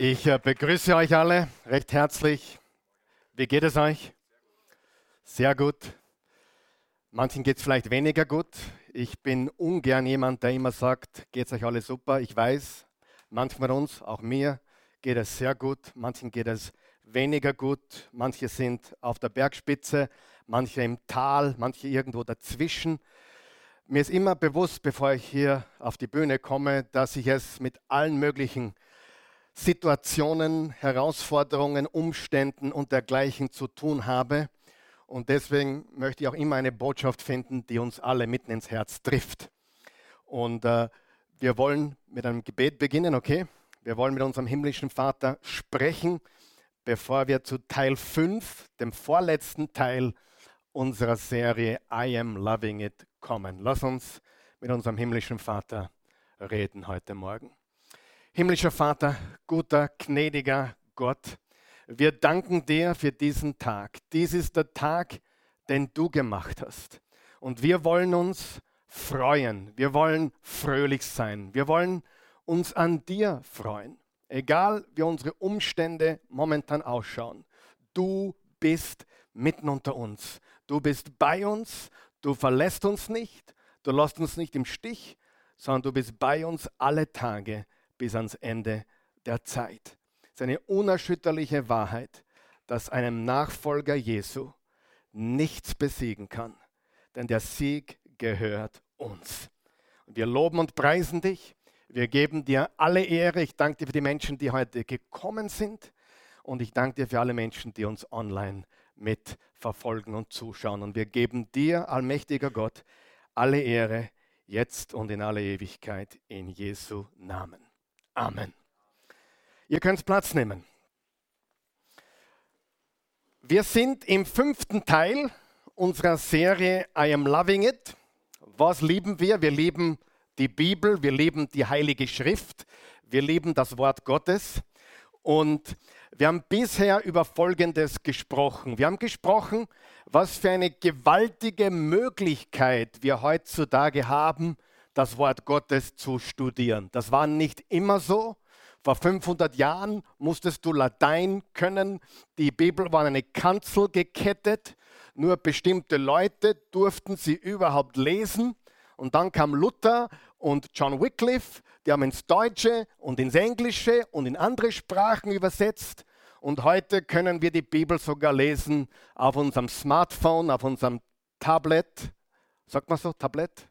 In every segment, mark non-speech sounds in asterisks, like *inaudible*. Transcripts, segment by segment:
Ich äh, begrüße euch alle recht herzlich. Wie geht es euch? Sehr gut. Manchen geht es vielleicht weniger gut. Ich bin ungern jemand, der immer sagt, geht es euch alle super. Ich weiß, manchmal uns, auch mir, geht es sehr gut. Manchen geht es weniger gut. Manche sind auf der Bergspitze, manche im Tal, manche irgendwo dazwischen. Mir ist immer bewusst, bevor ich hier auf die Bühne komme, dass ich es mit allen möglichen Situationen, Herausforderungen, Umständen und dergleichen zu tun habe. Und deswegen möchte ich auch immer eine Botschaft finden, die uns alle mitten ins Herz trifft. Und äh, wir wollen mit einem Gebet beginnen, okay? Wir wollen mit unserem himmlischen Vater sprechen, bevor wir zu Teil 5, dem vorletzten Teil unserer Serie I Am Loving It kommen. Lass uns mit unserem himmlischen Vater reden heute Morgen. Himmlischer Vater, guter, gnädiger Gott, wir danken dir für diesen Tag. Dies ist der Tag, den du gemacht hast. Und wir wollen uns freuen. Wir wollen fröhlich sein. Wir wollen uns an dir freuen. Egal wie unsere Umstände momentan ausschauen. Du bist mitten unter uns. Du bist bei uns Du verlässt uns nicht, du lässt uns nicht im Stich, sondern du bist bei uns alle Tage bis ans Ende der Zeit. Es ist eine unerschütterliche Wahrheit, dass einem Nachfolger Jesu nichts besiegen kann, denn der Sieg gehört uns. Wir loben und preisen dich. Wir geben dir alle Ehre. Ich danke dir für die Menschen, die heute gekommen sind. Und ich danke dir für alle Menschen, die uns online mitverfolgen und zuschauen. Und wir geben dir, allmächtiger Gott, alle Ehre, jetzt und in alle Ewigkeit, in Jesu Namen. Amen. Ihr könnt Platz nehmen. Wir sind im fünften Teil unserer Serie I Am Loving It. Was lieben wir? Wir lieben die Bibel, wir lieben die Heilige Schrift, wir lieben das Wort Gottes. Und wir haben bisher über Folgendes gesprochen. Wir haben gesprochen, was für eine gewaltige Möglichkeit wir heutzutage haben, das Wort Gottes zu studieren. Das war nicht immer so. Vor 500 Jahren musstest du Latein können. Die Bibel war an eine Kanzel gekettet. Nur bestimmte Leute durften sie überhaupt lesen. Und dann kam Luther und John Wycliffe, die haben ins Deutsche und ins Englische und in andere Sprachen übersetzt. Und heute können wir die Bibel sogar lesen auf unserem Smartphone, auf unserem Tablet. Sagt man so, Tablet?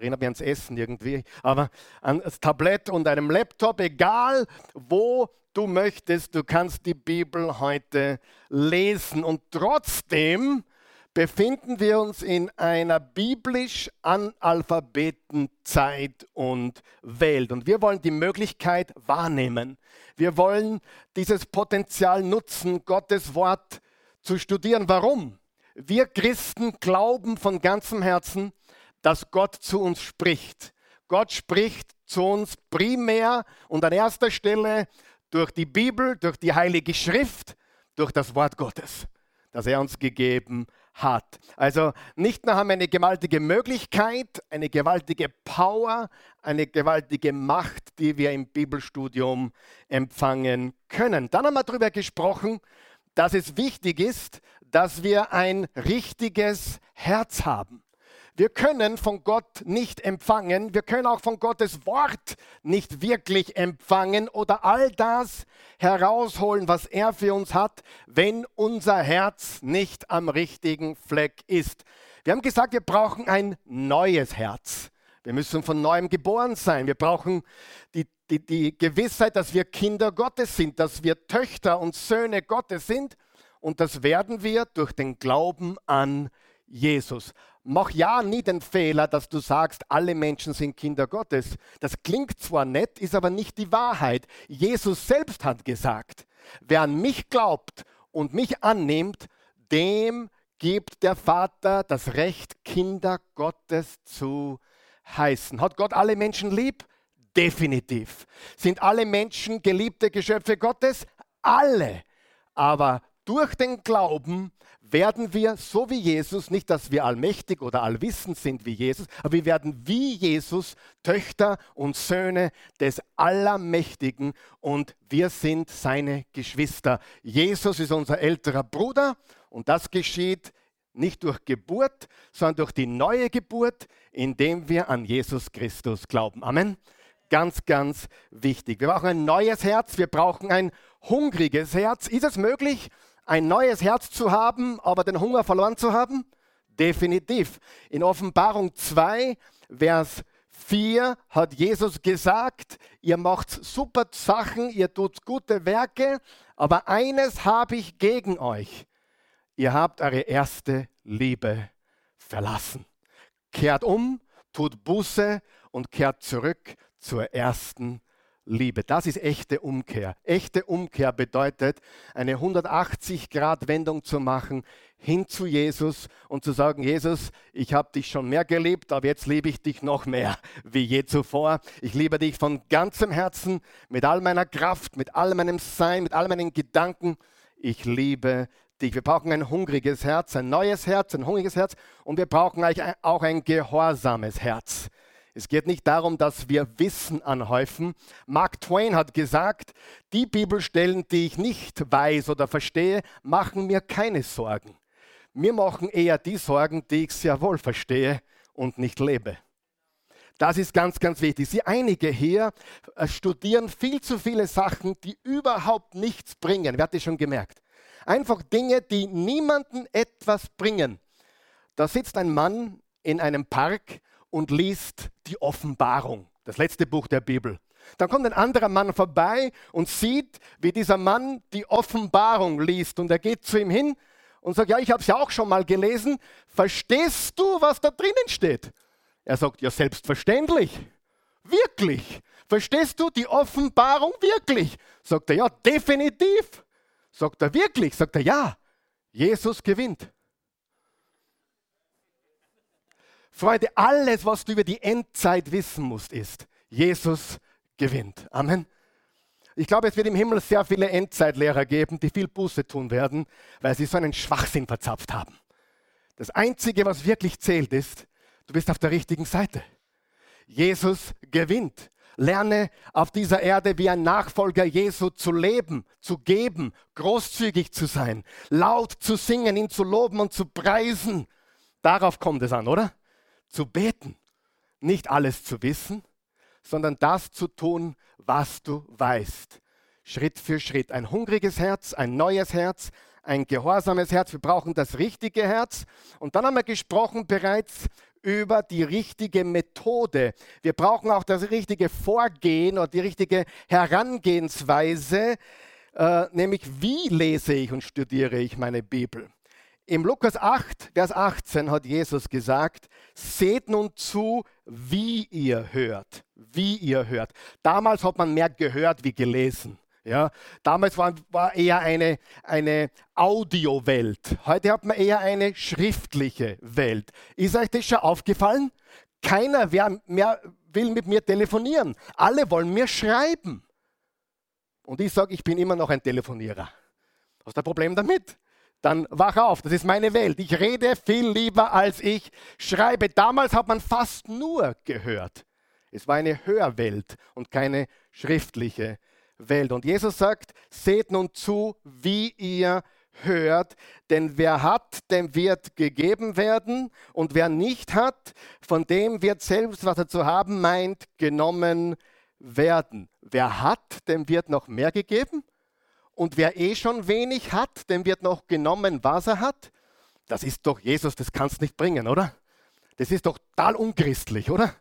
Erinnert mich ans Essen irgendwie. Aber an das Tablet und einem Laptop, egal wo du möchtest, du kannst die Bibel heute lesen. Und trotzdem befinden wir uns in einer biblisch analphabeten Zeit und Welt. Und wir wollen die Möglichkeit wahrnehmen. Wir wollen dieses Potenzial nutzen, Gottes Wort zu studieren. Warum? Wir Christen glauben von ganzem Herzen, dass Gott zu uns spricht. Gott spricht zu uns primär und an erster Stelle durch die Bibel, durch die Heilige Schrift, durch das Wort Gottes, das er uns gegeben hat. Also nicht nur haben wir eine gewaltige Möglichkeit, eine gewaltige Power, eine gewaltige Macht, die wir im Bibelstudium empfangen können. Dann haben wir darüber gesprochen, dass es wichtig ist, dass wir ein richtiges Herz haben. Wir können von Gott nicht empfangen, wir können auch von Gottes Wort nicht wirklich empfangen oder all das herausholen, was er für uns hat, wenn unser Herz nicht am richtigen Fleck ist. Wir haben gesagt, wir brauchen ein neues Herz. Wir müssen von neuem geboren sein. Wir brauchen die, die, die Gewissheit, dass wir Kinder Gottes sind, dass wir Töchter und Söhne Gottes sind. Und das werden wir durch den Glauben an Jesus. Mach ja nie den Fehler, dass du sagst, alle Menschen sind Kinder Gottes. Das klingt zwar nett, ist aber nicht die Wahrheit. Jesus selbst hat gesagt, wer an mich glaubt und mich annimmt, dem gibt der Vater das Recht, Kinder Gottes zu heißen. Hat Gott alle Menschen lieb? Definitiv. Sind alle Menschen geliebte Geschöpfe Gottes? Alle. Aber durch den Glauben werden wir, so wie Jesus, nicht, dass wir allmächtig oder allwissend sind wie Jesus, aber wir werden wie Jesus Töchter und Söhne des Allermächtigen und wir sind seine Geschwister. Jesus ist unser älterer Bruder und das geschieht nicht durch Geburt, sondern durch die neue Geburt, indem wir an Jesus Christus glauben. Amen. Ganz, ganz wichtig. Wir brauchen ein neues Herz, wir brauchen ein hungriges Herz. Ist es möglich, ein neues Herz zu haben, aber den Hunger verloren zu haben? Definitiv. In Offenbarung 2, Vers 4 hat Jesus gesagt, ihr macht super Sachen, ihr tut gute Werke, aber eines habe ich gegen euch. Ihr habt eure erste Liebe verlassen. Kehrt um, tut Buße und kehrt zurück zur ersten Liebe. Das ist echte Umkehr. Echte Umkehr bedeutet, eine 180-Grad-Wendung zu machen hin zu Jesus und zu sagen, Jesus, ich habe dich schon mehr geliebt, aber jetzt liebe ich dich noch mehr *laughs* wie je zuvor. Ich liebe dich von ganzem Herzen, mit all meiner Kraft, mit all meinem Sein, mit all meinen Gedanken. Ich liebe dich. Wir brauchen ein hungriges Herz, ein neues Herz, ein hungriges Herz und wir brauchen auch ein gehorsames Herz. Es geht nicht darum, dass wir Wissen anhäufen. Mark Twain hat gesagt, die Bibelstellen, die ich nicht weiß oder verstehe, machen mir keine Sorgen. Mir machen eher die Sorgen, die ich sehr wohl verstehe und nicht lebe. Das ist ganz, ganz wichtig. Sie einige hier äh, studieren viel zu viele Sachen, die überhaupt nichts bringen. Wer hat das schon gemerkt? Einfach Dinge, die niemanden etwas bringen. Da sitzt ein Mann in einem Park und liest die Offenbarung, das letzte Buch der Bibel. Dann kommt ein anderer Mann vorbei und sieht, wie dieser Mann die Offenbarung liest. Und er geht zu ihm hin und sagt, ja, ich habe es ja auch schon mal gelesen. Verstehst du, was da drinnen steht? Er sagt, ja, selbstverständlich. Wirklich. Verstehst du die Offenbarung wirklich? Sagt er, ja, definitiv. Sagt er, wirklich? Sagt er, ja. Jesus gewinnt. Freunde, alles, was du über die Endzeit wissen musst, ist, Jesus gewinnt. Amen. Ich glaube, es wird im Himmel sehr viele Endzeitlehrer geben, die viel Buße tun werden, weil sie so einen Schwachsinn verzapft haben. Das Einzige, was wirklich zählt, ist, du bist auf der richtigen Seite. Jesus gewinnt. Lerne auf dieser Erde wie ein Nachfolger Jesu zu leben, zu geben, großzügig zu sein, laut zu singen, ihn zu loben und zu preisen. Darauf kommt es an, oder? Zu beten, nicht alles zu wissen, sondern das zu tun, was du weißt. Schritt für Schritt. Ein hungriges Herz, ein neues Herz, ein gehorsames Herz. Wir brauchen das richtige Herz. Und dann haben wir gesprochen bereits über die richtige Methode. Wir brauchen auch das richtige Vorgehen oder die richtige Herangehensweise, äh, nämlich wie lese ich und studiere ich meine Bibel. Im Lukas 8, Vers 18 hat Jesus gesagt, seht nun zu, wie ihr hört, wie ihr hört. Damals hat man mehr gehört wie gelesen. Ja, damals war, war eher eine, eine Audiowelt. Heute hat man eher eine schriftliche Welt. Ist euch das schon aufgefallen? Keiner mehr will mit mir telefonieren. Alle wollen mir schreiben. Und ich sage, ich bin immer noch ein Telefonierer. Was ist das Problem damit? Dann wach auf, das ist meine Welt. Ich rede viel lieber, als ich schreibe. Damals hat man fast nur gehört. Es war eine Hörwelt und keine schriftliche Welt. Und Jesus sagt, seht nun zu, wie ihr hört, denn wer hat, dem wird gegeben werden, und wer nicht hat, von dem wird selbst, was er zu haben meint, genommen werden. Wer hat, dem wird noch mehr gegeben, und wer eh schon wenig hat, dem wird noch genommen, was er hat. Das ist doch Jesus, das kannst nicht bringen, oder? Das ist doch total unchristlich, oder?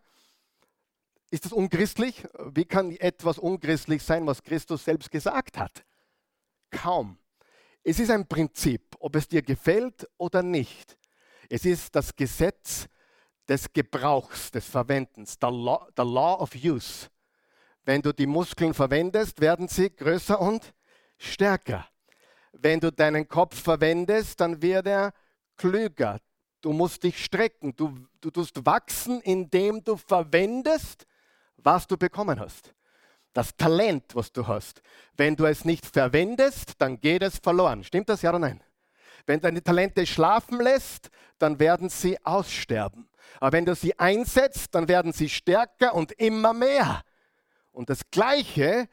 Ist das unchristlich? Wie kann etwas unchristlich sein, was Christus selbst gesagt hat? Kaum. Es ist ein Prinzip, ob es dir gefällt oder nicht. Es ist das Gesetz des Gebrauchs, des Verwendens, the law, the law of use. Wenn du die Muskeln verwendest, werden sie größer und stärker. Wenn du deinen Kopf verwendest, dann wird er klüger. Du musst dich strecken. Du, du tust wachsen, indem du verwendest, was du bekommen hast. Das Talent, was du hast. Wenn du es nicht verwendest, dann geht es verloren. Stimmt das ja oder nein? Wenn deine Talente schlafen lässt, dann werden sie aussterben. Aber wenn du sie einsetzt, dann werden sie stärker und immer mehr. Und das Gleiche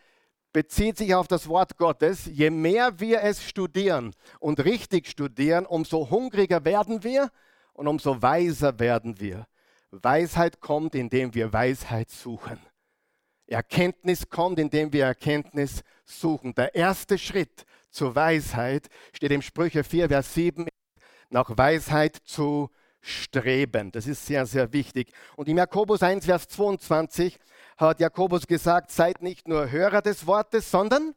bezieht sich auf das Wort Gottes. Je mehr wir es studieren und richtig studieren, umso hungriger werden wir und umso weiser werden wir. Weisheit kommt, indem wir Weisheit suchen. Erkenntnis kommt, indem wir Erkenntnis suchen. Der erste Schritt zur Weisheit steht im Sprüche 4, Vers 7, nach Weisheit zu streben. Das ist sehr, sehr wichtig. Und im Jakobus 1, Vers 22 hat Jakobus gesagt, seid nicht nur Hörer des Wortes, sondern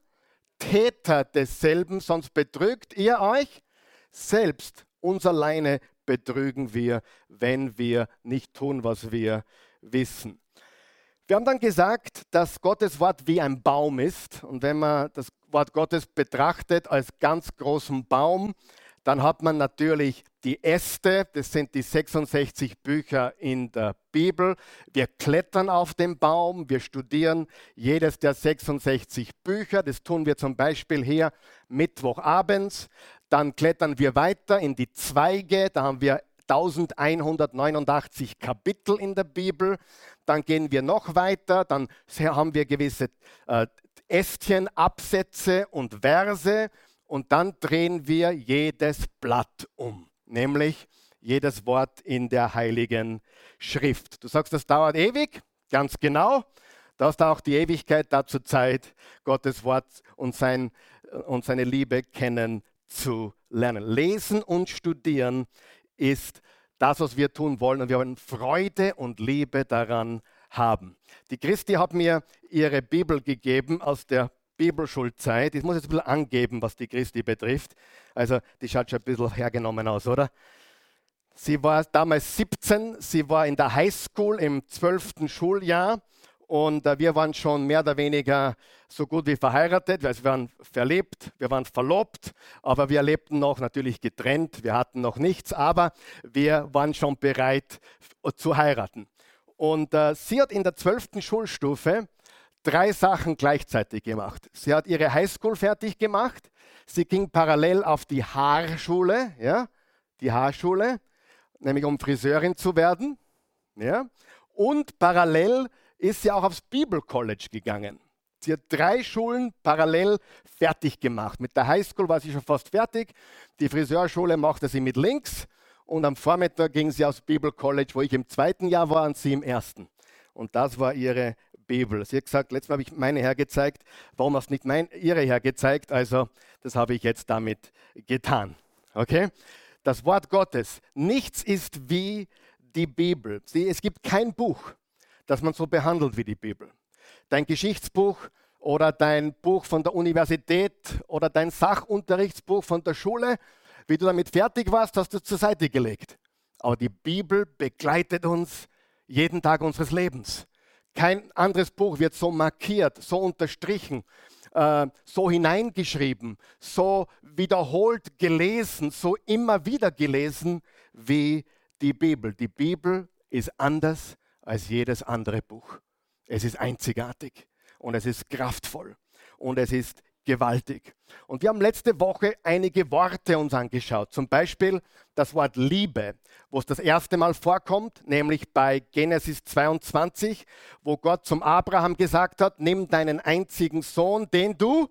Täter desselben, sonst betrügt ihr euch selbst. Uns alleine betrügen wir, wenn wir nicht tun, was wir wissen. Wir haben dann gesagt, dass Gottes Wort wie ein Baum ist. Und wenn man das Wort Gottes betrachtet als ganz großen Baum, dann hat man natürlich die Äste, das sind die 66 Bücher in der Bibel. Wir klettern auf den Baum, wir studieren jedes der 66 Bücher. Das tun wir zum Beispiel hier Mittwochabends. Dann klettern wir weiter in die Zweige, da haben wir 1189 Kapitel in der Bibel. Dann gehen wir noch weiter, dann haben wir gewisse äh, Ästchen, Absätze und Verse und dann drehen wir jedes Blatt um, nämlich jedes Wort in der Heiligen Schrift. Du sagst, das dauert ewig, ganz genau. Da ist auch die Ewigkeit dazu Zeit, Gottes Wort und, sein, und seine Liebe kennen zu lernen. Lesen und studieren ist das, was wir tun wollen. Und wir wollen Freude und Liebe daran haben. Die Christi hat mir ihre Bibel gegeben aus der Bibelschulzeit. Ich muss jetzt ein bisschen angeben, was die Christi betrifft. Also, die schaut schon ein bisschen hergenommen aus, oder? Sie war damals 17, sie war in der Highschool im 12. Schuljahr und äh, wir waren schon mehr oder weniger so gut wie verheiratet. Wir waren verlebt, wir waren verlobt, aber wir lebten noch natürlich getrennt. Wir hatten noch nichts, aber wir waren schon bereit zu heiraten. Und äh, sie hat in der 12. Schulstufe drei Sachen gleichzeitig gemacht. Sie hat ihre Highschool fertig gemacht. Sie ging parallel auf die Haarschule, ja, die Haarschule, nämlich um Friseurin zu werden. Ja. Und parallel ist sie auch aufs Bibelcollege gegangen. Sie hat drei Schulen parallel fertig gemacht. Mit der Highschool war sie schon fast fertig. Die Friseurschule machte sie mit links. Und am Vormittag ging sie aufs Bibelcollege, wo ich im zweiten Jahr war und sie im ersten. Und das war ihre Bibel. Sie hat gesagt, letztes Mal habe ich meine hergezeigt. Warum hast du nicht mein, ihre hergezeigt? Also, das habe ich jetzt damit getan. Okay? Das Wort Gottes. Nichts ist wie die Bibel. Sie, es gibt kein Buch, dass man so behandelt wie die Bibel. Dein Geschichtsbuch oder dein Buch von der Universität oder dein Sachunterrichtsbuch von der Schule, wie du damit fertig warst, hast du zur Seite gelegt. Aber die Bibel begleitet uns jeden Tag unseres Lebens. Kein anderes Buch wird so markiert, so unterstrichen, äh, so hineingeschrieben, so wiederholt gelesen, so immer wieder gelesen wie die Bibel. Die Bibel ist anders als jedes andere Buch. Es ist einzigartig und es ist kraftvoll und es ist gewaltig. Und wir haben letzte Woche einige Worte uns angeschaut. Zum Beispiel das Wort Liebe, wo es das erste Mal vorkommt, nämlich bei Genesis 22, wo Gott zum Abraham gesagt hat, nimm deinen einzigen Sohn, den du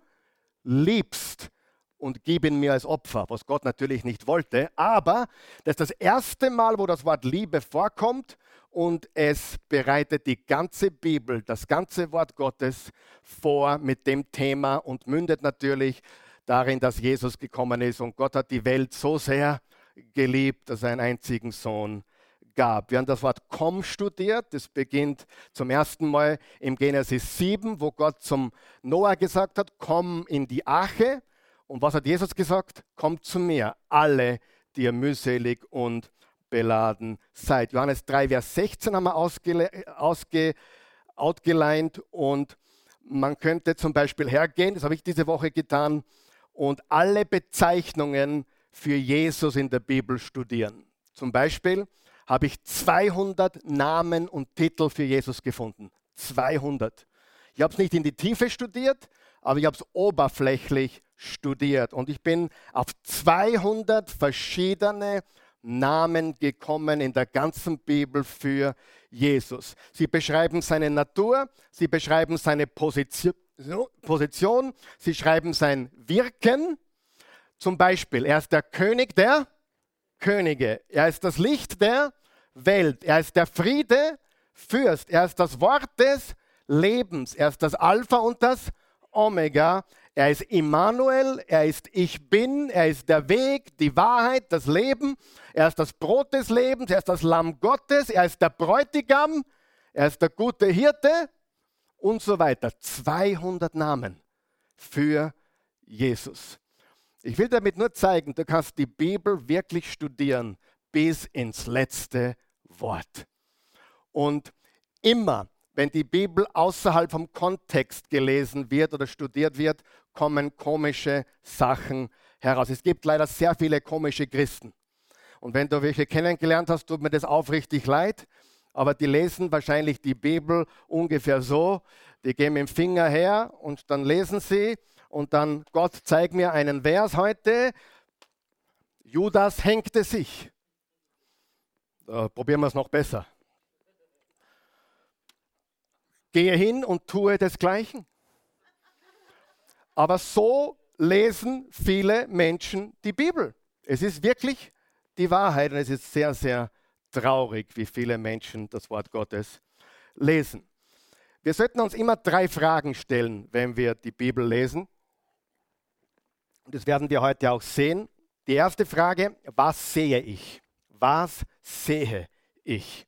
liebst und gib ihn mir als Opfer, was Gott natürlich nicht wollte. Aber das ist das erste Mal, wo das Wort Liebe vorkommt und es bereitet die ganze Bibel, das ganze Wort Gottes vor mit dem Thema und mündet natürlich darin, dass Jesus gekommen ist und Gott hat die Welt so sehr geliebt, dass er einen einzigen Sohn gab. Wir haben das Wort komm studiert. Das beginnt zum ersten Mal im Genesis 7, wo Gott zum Noah gesagt hat, komm in die Arche. Und was hat Jesus gesagt? Kommt zu mir, alle, die ihr mühselig und beladen seid. Johannes 3, Vers 16 haben wir ausge, ausge, outgeleint und man könnte zum Beispiel hergehen, das habe ich diese Woche getan, und alle Bezeichnungen für Jesus in der Bibel studieren. Zum Beispiel habe ich 200 Namen und Titel für Jesus gefunden. 200. Ich habe es nicht in die Tiefe studiert, aber ich habe es oberflächlich studiert und ich bin auf 200 verschiedene Namen gekommen in der ganzen Bibel für Jesus. Sie beschreiben seine Natur, sie beschreiben seine Position, sie schreiben sein Wirken. Zum Beispiel, er ist der König der Könige, er ist das Licht der Welt, er ist der Friede, Fürst, er ist das Wort des Lebens, er ist das Alpha und das Omega, er ist Immanuel, er ist Ich Bin, er ist der Weg, die Wahrheit, das Leben, er ist das Brot des Lebens, er ist das Lamm Gottes, er ist der Bräutigam, er ist der gute Hirte und so weiter. 200 Namen für Jesus. Ich will damit nur zeigen, du kannst die Bibel wirklich studieren bis ins letzte Wort. Und immer, wenn die Bibel außerhalb vom Kontext gelesen wird oder studiert wird, kommen komische Sachen heraus. Es gibt leider sehr viele komische Christen. Und wenn du welche kennengelernt hast, tut mir das aufrichtig leid. Aber die lesen wahrscheinlich die Bibel ungefähr so. Die gehen mit dem Finger her und dann lesen sie und dann, Gott, zeig mir einen Vers heute. Judas hängte sich. Da probieren wir es noch besser. Gehe hin und tue desgleichen. Aber so lesen viele Menschen die Bibel. Es ist wirklich die Wahrheit und es ist sehr, sehr traurig, wie viele Menschen das Wort Gottes lesen. Wir sollten uns immer drei Fragen stellen, wenn wir die Bibel lesen. Und das werden wir heute auch sehen. Die erste Frage, was sehe ich? Was sehe ich?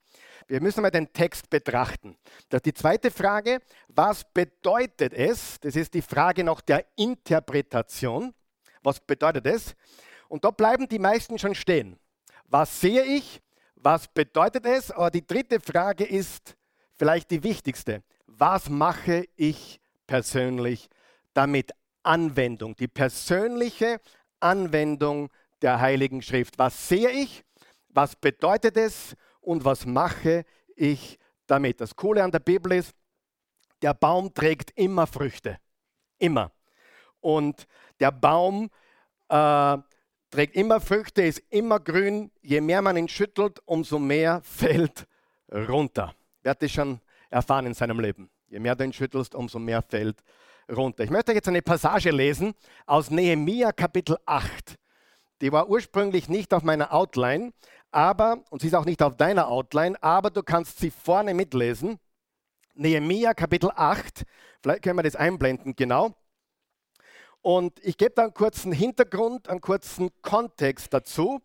Wir müssen mal den Text betrachten. Die zweite Frage, was bedeutet es? Das ist die Frage nach der Interpretation. Was bedeutet es? Und da bleiben die meisten schon stehen. Was sehe ich? Was bedeutet es? Aber die dritte Frage ist vielleicht die wichtigste. Was mache ich persönlich damit? Anwendung, die persönliche Anwendung der Heiligen Schrift. Was sehe ich? Was bedeutet es? Und was mache ich damit? Das Coole an der Bibel ist, der Baum trägt immer Früchte. Immer. Und der Baum äh, trägt immer Früchte, ist immer grün. Je mehr man ihn schüttelt, umso mehr *laughs* fällt runter. Wer hat das schon erfahren in seinem Leben? Je mehr du ihn schüttelst, umso mehr fällt runter. Ich möchte jetzt eine Passage lesen aus Nehemia Kapitel 8. Die war ursprünglich nicht auf meiner Outline, aber, und sie ist auch nicht auf deiner Outline, aber du kannst sie vorne mitlesen. Nehemia Kapitel 8, vielleicht können wir das einblenden, genau. Und ich gebe da einen kurzen Hintergrund, einen kurzen Kontext dazu.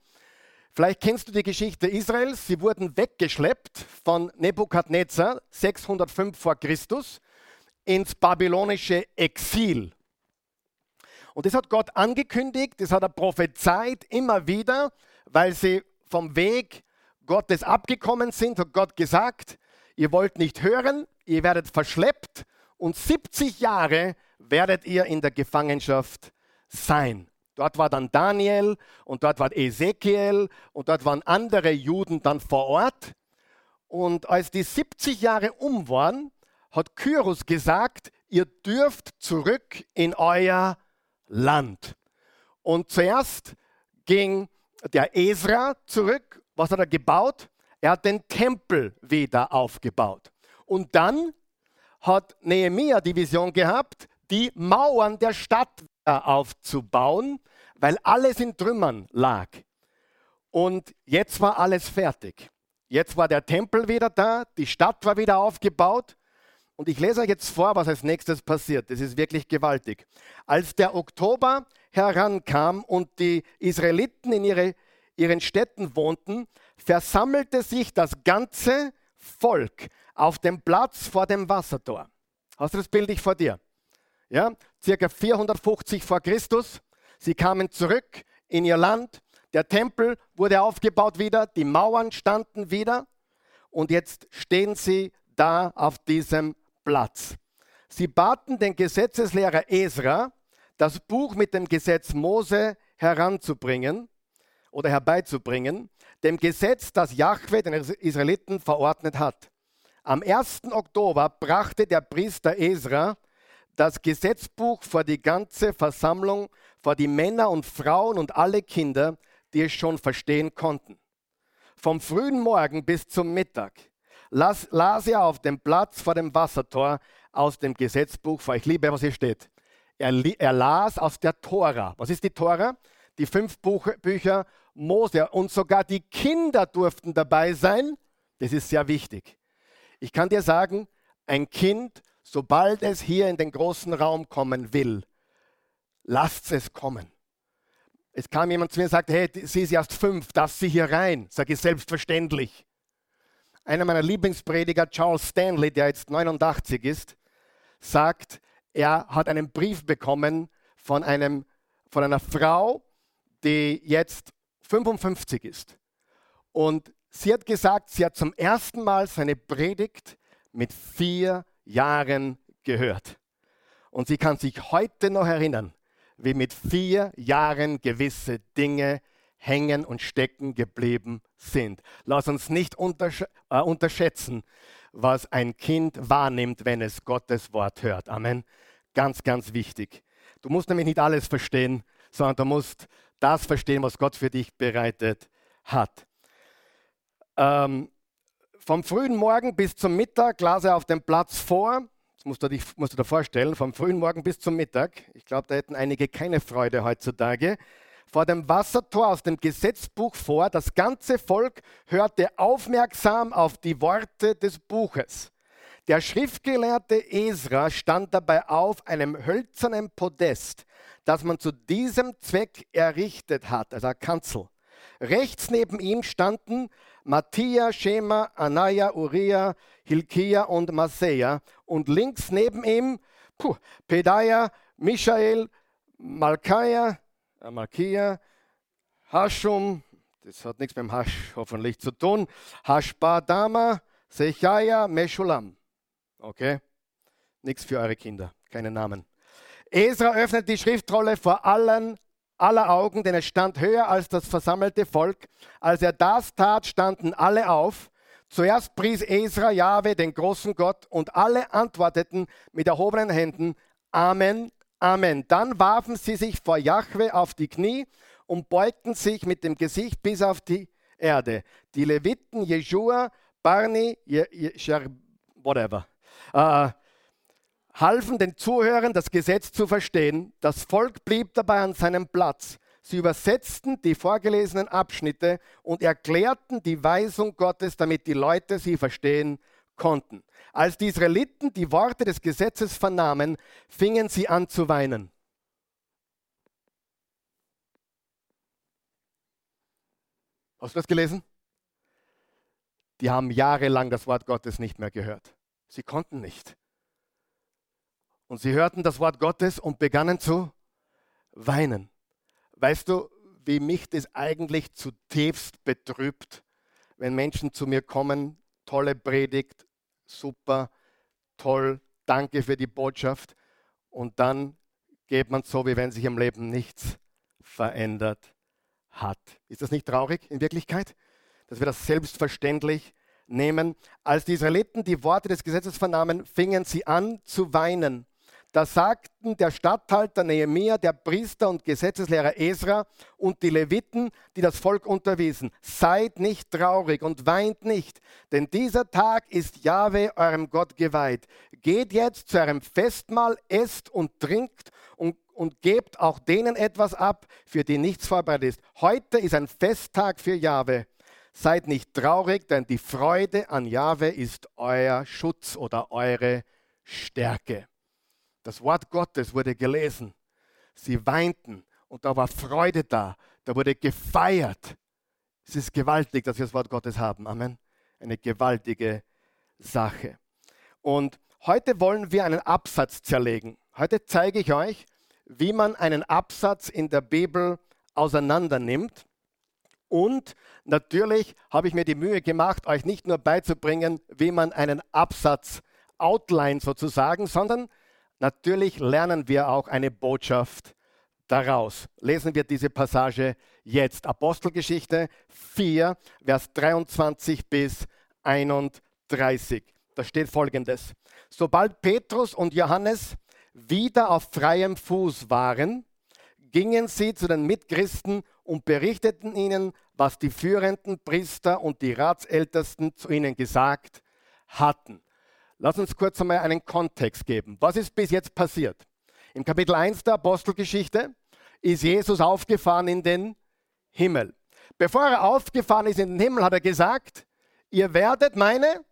Vielleicht kennst du die Geschichte Israels. Sie wurden weggeschleppt von Nebukadnezar 605 vor Christus ins babylonische Exil. Und das hat Gott angekündigt, das hat er prophezeit immer wieder, weil sie vom Weg Gottes abgekommen sind, hat Gott gesagt, ihr wollt nicht hören, ihr werdet verschleppt und 70 Jahre werdet ihr in der Gefangenschaft sein. Dort war dann Daniel und dort war Ezekiel und dort waren andere Juden dann vor Ort. Und als die 70 Jahre um waren, hat Kyros gesagt, ihr dürft zurück in euer Land. Und zuerst ging der Esra zurück. Was hat er gebaut? Er hat den Tempel wieder aufgebaut. Und dann hat Nehemia die Vision gehabt, die Mauern der Stadt aufzubauen, weil alles in Trümmern lag. Und jetzt war alles fertig. Jetzt war der Tempel wieder da, die Stadt war wieder aufgebaut. Und ich lese euch jetzt vor, was als nächstes passiert. Das ist wirklich gewaltig. Als der Oktober herankam und die Israeliten in ihre, ihren Städten wohnten, versammelte sich das ganze Volk auf dem Platz vor dem Wassertor. Hast du das Bild nicht vor dir? Ja, circa 450 vor Christus. Sie kamen zurück in ihr Land. Der Tempel wurde aufgebaut wieder, die Mauern standen wieder und jetzt stehen sie da auf diesem Platz. Sie baten den Gesetzeslehrer Esra, das Buch mit dem Gesetz Mose heranzubringen oder herbeizubringen, dem Gesetz, das Jahwe den Israeliten verordnet hat. Am 1. Oktober brachte der Priester Esra das Gesetzbuch vor die ganze Versammlung, vor die Männer und Frauen und alle Kinder, die es schon verstehen konnten. Vom frühen Morgen bis zum Mittag las, las er auf dem Platz vor dem Wassertor aus dem Gesetzbuch vor. Ich liebe, was hier steht. Er, er las aus der Tora. Was ist die Tora? Die fünf Buch, Bücher Mose. Und sogar die Kinder durften dabei sein. Das ist sehr wichtig. Ich kann dir sagen, ein Kind, sobald es hier in den großen Raum kommen will, lasst es kommen. Es kam jemand zu mir und sagte, hey, sie ist erst fünf, darf sie hier rein? Sage ich selbstverständlich. Einer meiner Lieblingsprediger, Charles Stanley, der jetzt 89 ist, sagt, er hat einen Brief bekommen von, einem, von einer Frau, die jetzt 55 ist. Und sie hat gesagt, sie hat zum ersten Mal seine Predigt mit vier Jahren gehört. Und sie kann sich heute noch erinnern, wie mit vier Jahren gewisse Dinge hängen und stecken geblieben sind. Lass uns nicht untersch äh, unterschätzen, was ein Kind wahrnimmt, wenn es Gottes Wort hört. Amen. Ganz, ganz wichtig. Du musst nämlich nicht alles verstehen, sondern du musst das verstehen, was Gott für dich bereitet hat. Ähm, vom frühen Morgen bis zum Mittag las er auf dem Platz vor. Das musst du, dich, musst du dir vorstellen, vom frühen Morgen bis zum Mittag. Ich glaube, da hätten einige keine Freude heutzutage. Vor dem Wassertor aus dem Gesetzbuch vor. Das ganze Volk hörte aufmerksam auf die Worte des Buches. Der Schriftgelehrte Esra stand dabei auf einem hölzernen Podest, das man zu diesem Zweck errichtet hat, also eine Kanzel. Rechts neben ihm standen Mattia, Shema, Anaya, Uriah, Hilkia und Maseja und links neben ihm puh, Pedaya, Michael, Malkia, äh, Malkia, Hashum, das hat nichts mit dem Hasch hoffentlich zu tun, Hashbadama, Sechaia, Meshulam. Okay? Nichts für eure Kinder, keine Namen. Esra öffnet die Schriftrolle vor allen aller Augen, denn es stand höher als das versammelte Volk. Als er das tat, standen alle auf. Zuerst pries Esra Jahwe, den großen Gott, und alle antworteten mit erhobenen Händen, Amen, Amen. Dann warfen sie sich vor Jahwe auf die Knie und beugten sich mit dem Gesicht bis auf die Erde. Die Leviten, Jeshua, Barni, Je, Je, whatever, äh, halfen den Zuhörern, das Gesetz zu verstehen. Das Volk blieb dabei an seinem Platz. Sie übersetzten die vorgelesenen Abschnitte und erklärten die Weisung Gottes, damit die Leute sie verstehen konnten. Als die Israeliten die Worte des Gesetzes vernahmen, fingen sie an zu weinen. Hast du das gelesen? Die haben jahrelang das Wort Gottes nicht mehr gehört. Sie konnten nicht. Und sie hörten das Wort Gottes und begannen zu weinen. Weißt du, wie mich das eigentlich zutiefst betrübt, wenn Menschen zu mir kommen, tolle Predigt, super, toll, danke für die Botschaft und dann geht man so, wie wenn sich im Leben nichts verändert hat. Ist das nicht traurig in Wirklichkeit, dass wir das selbstverständlich nehmen? Als die Israeliten die Worte des Gesetzes vernahmen, fingen sie an zu weinen. Da sagten der Statthalter Nehemia, der Priester und Gesetzeslehrer Esra und die Leviten, die das Volk unterwiesen, seid nicht traurig und weint nicht, denn dieser Tag ist Jahwe, eurem Gott, geweiht. Geht jetzt zu eurem Festmahl, esst und trinkt und, und gebt auch denen etwas ab, für die nichts vorbereitet ist. Heute ist ein Festtag für Jahwe. Seid nicht traurig, denn die Freude an Jahwe ist euer Schutz oder eure Stärke. Das Wort Gottes wurde gelesen. Sie weinten und da war Freude da. Da wurde gefeiert. Es ist gewaltig, dass wir das Wort Gottes haben. Amen. Eine gewaltige Sache. Und heute wollen wir einen Absatz zerlegen. Heute zeige ich euch, wie man einen Absatz in der Bibel auseinander nimmt. Und natürlich habe ich mir die Mühe gemacht, euch nicht nur beizubringen, wie man einen Absatz outline sozusagen, sondern Natürlich lernen wir auch eine Botschaft daraus. Lesen wir diese Passage jetzt. Apostelgeschichte 4, Vers 23 bis 31. Da steht folgendes. Sobald Petrus und Johannes wieder auf freiem Fuß waren, gingen sie zu den Mitchristen und berichteten ihnen, was die führenden Priester und die Ratsältesten zu ihnen gesagt hatten. Lass uns kurz einmal einen Kontext geben. Was ist bis jetzt passiert? Im Kapitel 1 der Apostelgeschichte ist Jesus aufgefahren in den Himmel. Bevor er aufgefahren ist in den Himmel, hat er gesagt, ihr werdet meine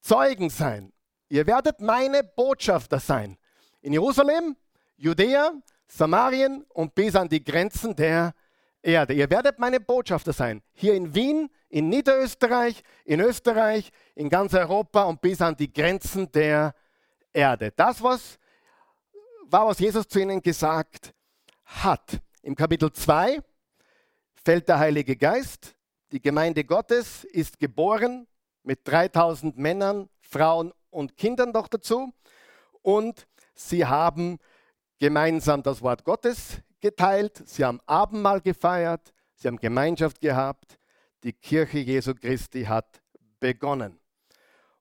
Zeugen sein. Ihr werdet meine Botschafter sein. In Jerusalem, Judäa, Samarien und bis an die Grenzen der Erde. Ihr werdet meine Botschafter sein. Hier in Wien, in Niederösterreich, in Österreich, in ganz Europa und bis an die Grenzen der Erde. Das was, war, was Jesus zu ihnen gesagt hat. Im Kapitel 2 fällt der Heilige Geist. Die Gemeinde Gottes ist geboren mit 3000 Männern, Frauen und Kindern noch dazu. Und sie haben gemeinsam das Wort Gottes geteilt, sie haben Abendmahl gefeiert, sie haben Gemeinschaft gehabt. Die Kirche Jesu Christi hat begonnen.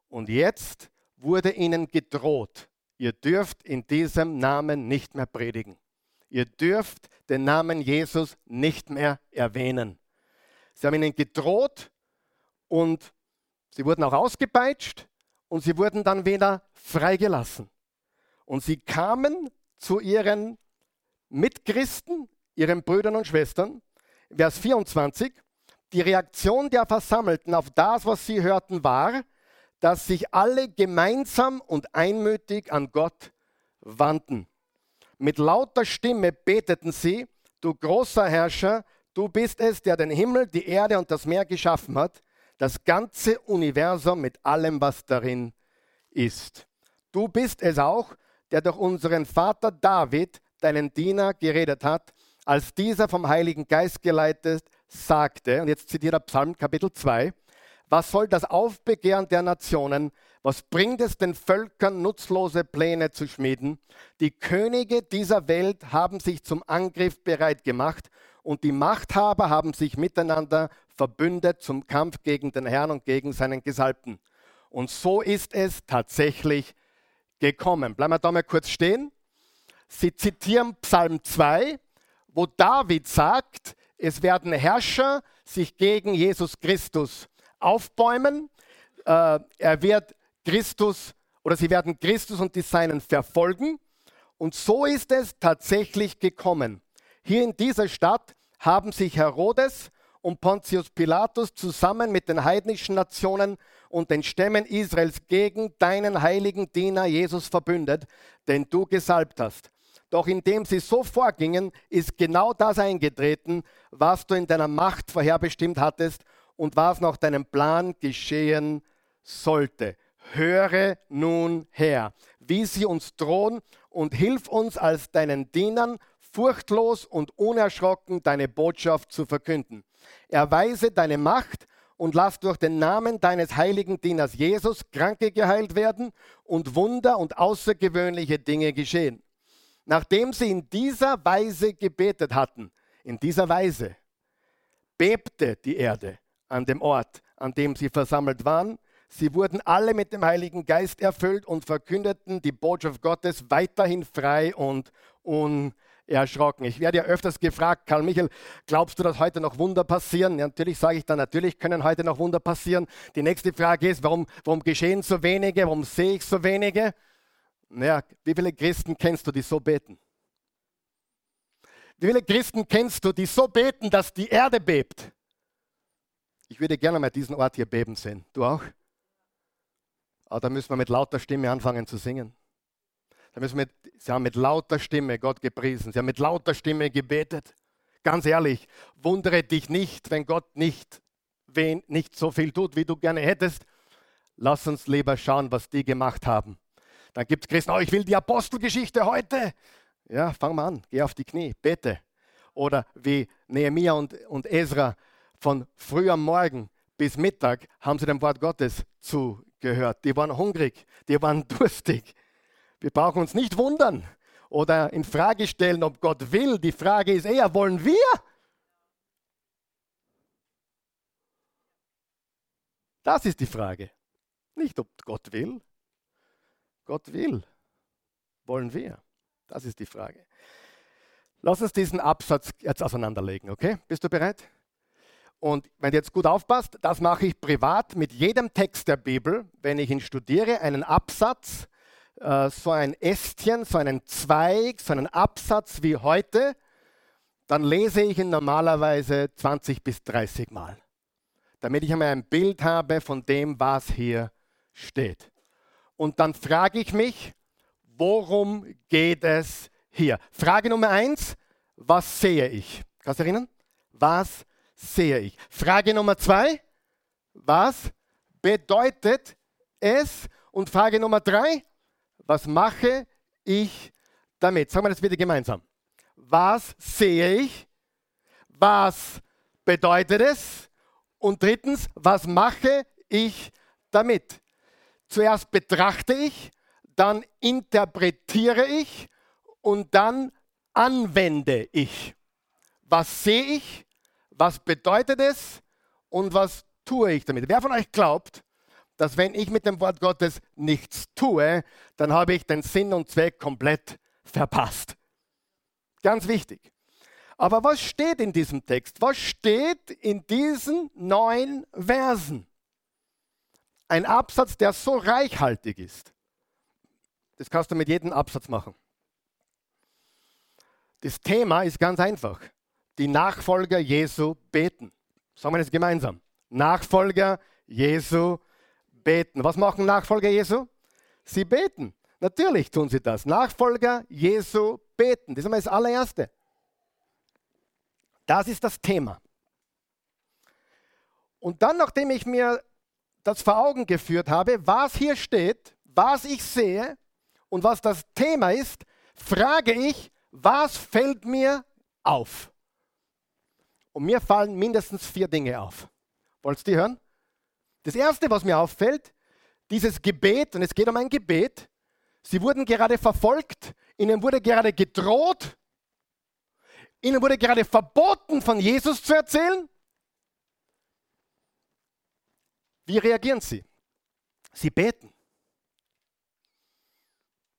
Und jetzt wurde ihnen gedroht, ihr dürft in diesem Namen nicht mehr predigen. Ihr dürft den Namen Jesus nicht mehr erwähnen. Sie haben ihnen gedroht und sie wurden auch ausgepeitscht und sie wurden dann wieder freigelassen. Und sie kamen zu ihren Mitchristen, ihren Brüdern und Schwestern. Vers 24. Die Reaktion der Versammelten auf das, was sie hörten, war, dass sich alle gemeinsam und einmütig an Gott wandten. Mit lauter Stimme beteten sie, du großer Herrscher, du bist es, der den Himmel, die Erde und das Meer geschaffen hat, das ganze Universum mit allem, was darin ist. Du bist es auch, der durch unseren Vater David, deinen Diener, geredet hat, als dieser vom Heiligen Geist geleitet sagte, und jetzt zitiert er Psalm Kapitel 2, was soll das Aufbegehren der Nationen? Was bringt es den Völkern, nutzlose Pläne zu schmieden? Die Könige dieser Welt haben sich zum Angriff bereit gemacht und die Machthaber haben sich miteinander verbündet zum Kampf gegen den Herrn und gegen seinen Gesalbten. Und so ist es tatsächlich gekommen. Bleiben wir da mal kurz stehen. Sie zitieren Psalm 2, wo David sagt, es werden Herrscher sich gegen Jesus Christus aufbäumen. Äh, er wird Christus oder sie werden Christus und die Seinen verfolgen. Und so ist es tatsächlich gekommen. Hier in dieser Stadt haben sich Herodes und Pontius Pilatus zusammen mit den heidnischen Nationen und den Stämmen Israels gegen deinen heiligen Diener Jesus verbündet, den du gesalbt hast. Doch indem sie so vorgingen, ist genau das eingetreten, was du in deiner Macht vorherbestimmt hattest und was nach deinem Plan geschehen sollte. Höre nun her, wie sie uns drohen und hilf uns als deinen Dienern furchtlos und unerschrocken deine Botschaft zu verkünden. Erweise deine Macht und lass durch den Namen deines heiligen Dieners Jesus Kranke geheilt werden und Wunder und außergewöhnliche Dinge geschehen. Nachdem sie in dieser Weise gebetet hatten, in dieser Weise, bebte die Erde an dem Ort, an dem sie versammelt waren. Sie wurden alle mit dem Heiligen Geist erfüllt und verkündeten die Botschaft Gottes weiterhin frei und unerschrocken. Ich werde ja öfters gefragt, Karl Michael, glaubst du, dass heute noch Wunder passieren? Ja, natürlich sage ich dann, natürlich können heute noch Wunder passieren. Die nächste Frage ist, warum, warum geschehen so wenige? Warum sehe ich so wenige? Naja, wie viele Christen kennst du, die so beten? Wie viele Christen kennst du, die so beten, dass die Erde bebt? Ich würde gerne mal diesen Ort hier beben sehen. Du auch? Aber da müssen wir mit lauter Stimme anfangen zu singen. Da müssen wir, sie haben mit lauter Stimme Gott gepriesen. Sie haben mit lauter Stimme gebetet. Ganz ehrlich, wundere dich nicht, wenn Gott nicht, wen, nicht so viel tut, wie du gerne hättest. Lass uns lieber schauen, was die gemacht haben. Dann gibt es Christen, oh, ich will die Apostelgeschichte heute. Ja, fang mal an, geh auf die Knie, bete. Oder wie Nehemiah und, und Ezra von früh am Morgen bis Mittag haben sie dem Wort Gottes zugehört. Die waren hungrig, die waren *laughs* durstig. Wir brauchen uns nicht wundern oder in Frage stellen, ob Gott will. Die Frage ist eher, wollen wir? Das ist die Frage. Nicht, ob Gott will. Gott will. Wollen wir. Das ist die Frage. Lass uns diesen Absatz jetzt auseinanderlegen, okay? Bist du bereit? Und wenn du jetzt gut aufpasst, das mache ich privat mit jedem Text der Bibel, wenn ich ihn studiere, einen Absatz, äh, so ein Ästchen, so einen Zweig, so einen Absatz wie heute, dann lese ich ihn normalerweise 20 bis 30 Mal, damit ich einmal ein Bild habe von dem, was hier steht. Und dann frage ich mich, worum geht es hier? Frage Nummer eins, was sehe ich? Kannst du erinnern? Was sehe ich? Frage Nummer zwei, was bedeutet es? Und Frage Nummer drei, was mache ich damit? Sagen wir das bitte gemeinsam. Was sehe ich? Was bedeutet es? Und drittens, was mache ich damit? Zuerst betrachte ich, dann interpretiere ich und dann anwende ich. Was sehe ich? Was bedeutet es? Und was tue ich damit? Wer von euch glaubt, dass wenn ich mit dem Wort Gottes nichts tue, dann habe ich den Sinn und Zweck komplett verpasst? Ganz wichtig. Aber was steht in diesem Text? Was steht in diesen neun Versen? Ein Absatz, der so reichhaltig ist. Das kannst du mit jedem Absatz machen. Das Thema ist ganz einfach. Die Nachfolger Jesu beten. Sagen wir das gemeinsam. Nachfolger Jesu beten. Was machen Nachfolger Jesu? Sie beten. Natürlich tun sie das. Nachfolger Jesu beten. Das ist einmal das allererste. Das ist das Thema. Und dann, nachdem ich mir das vor Augen geführt habe, was hier steht, was ich sehe und was das Thema ist, frage ich, was fällt mir auf? Und mir fallen mindestens vier Dinge auf. Wolltest du die hören? Das erste, was mir auffällt, dieses Gebet, und es geht um ein Gebet, sie wurden gerade verfolgt, ihnen wurde gerade gedroht, ihnen wurde gerade verboten, von Jesus zu erzählen. Wie reagieren sie? Sie beten.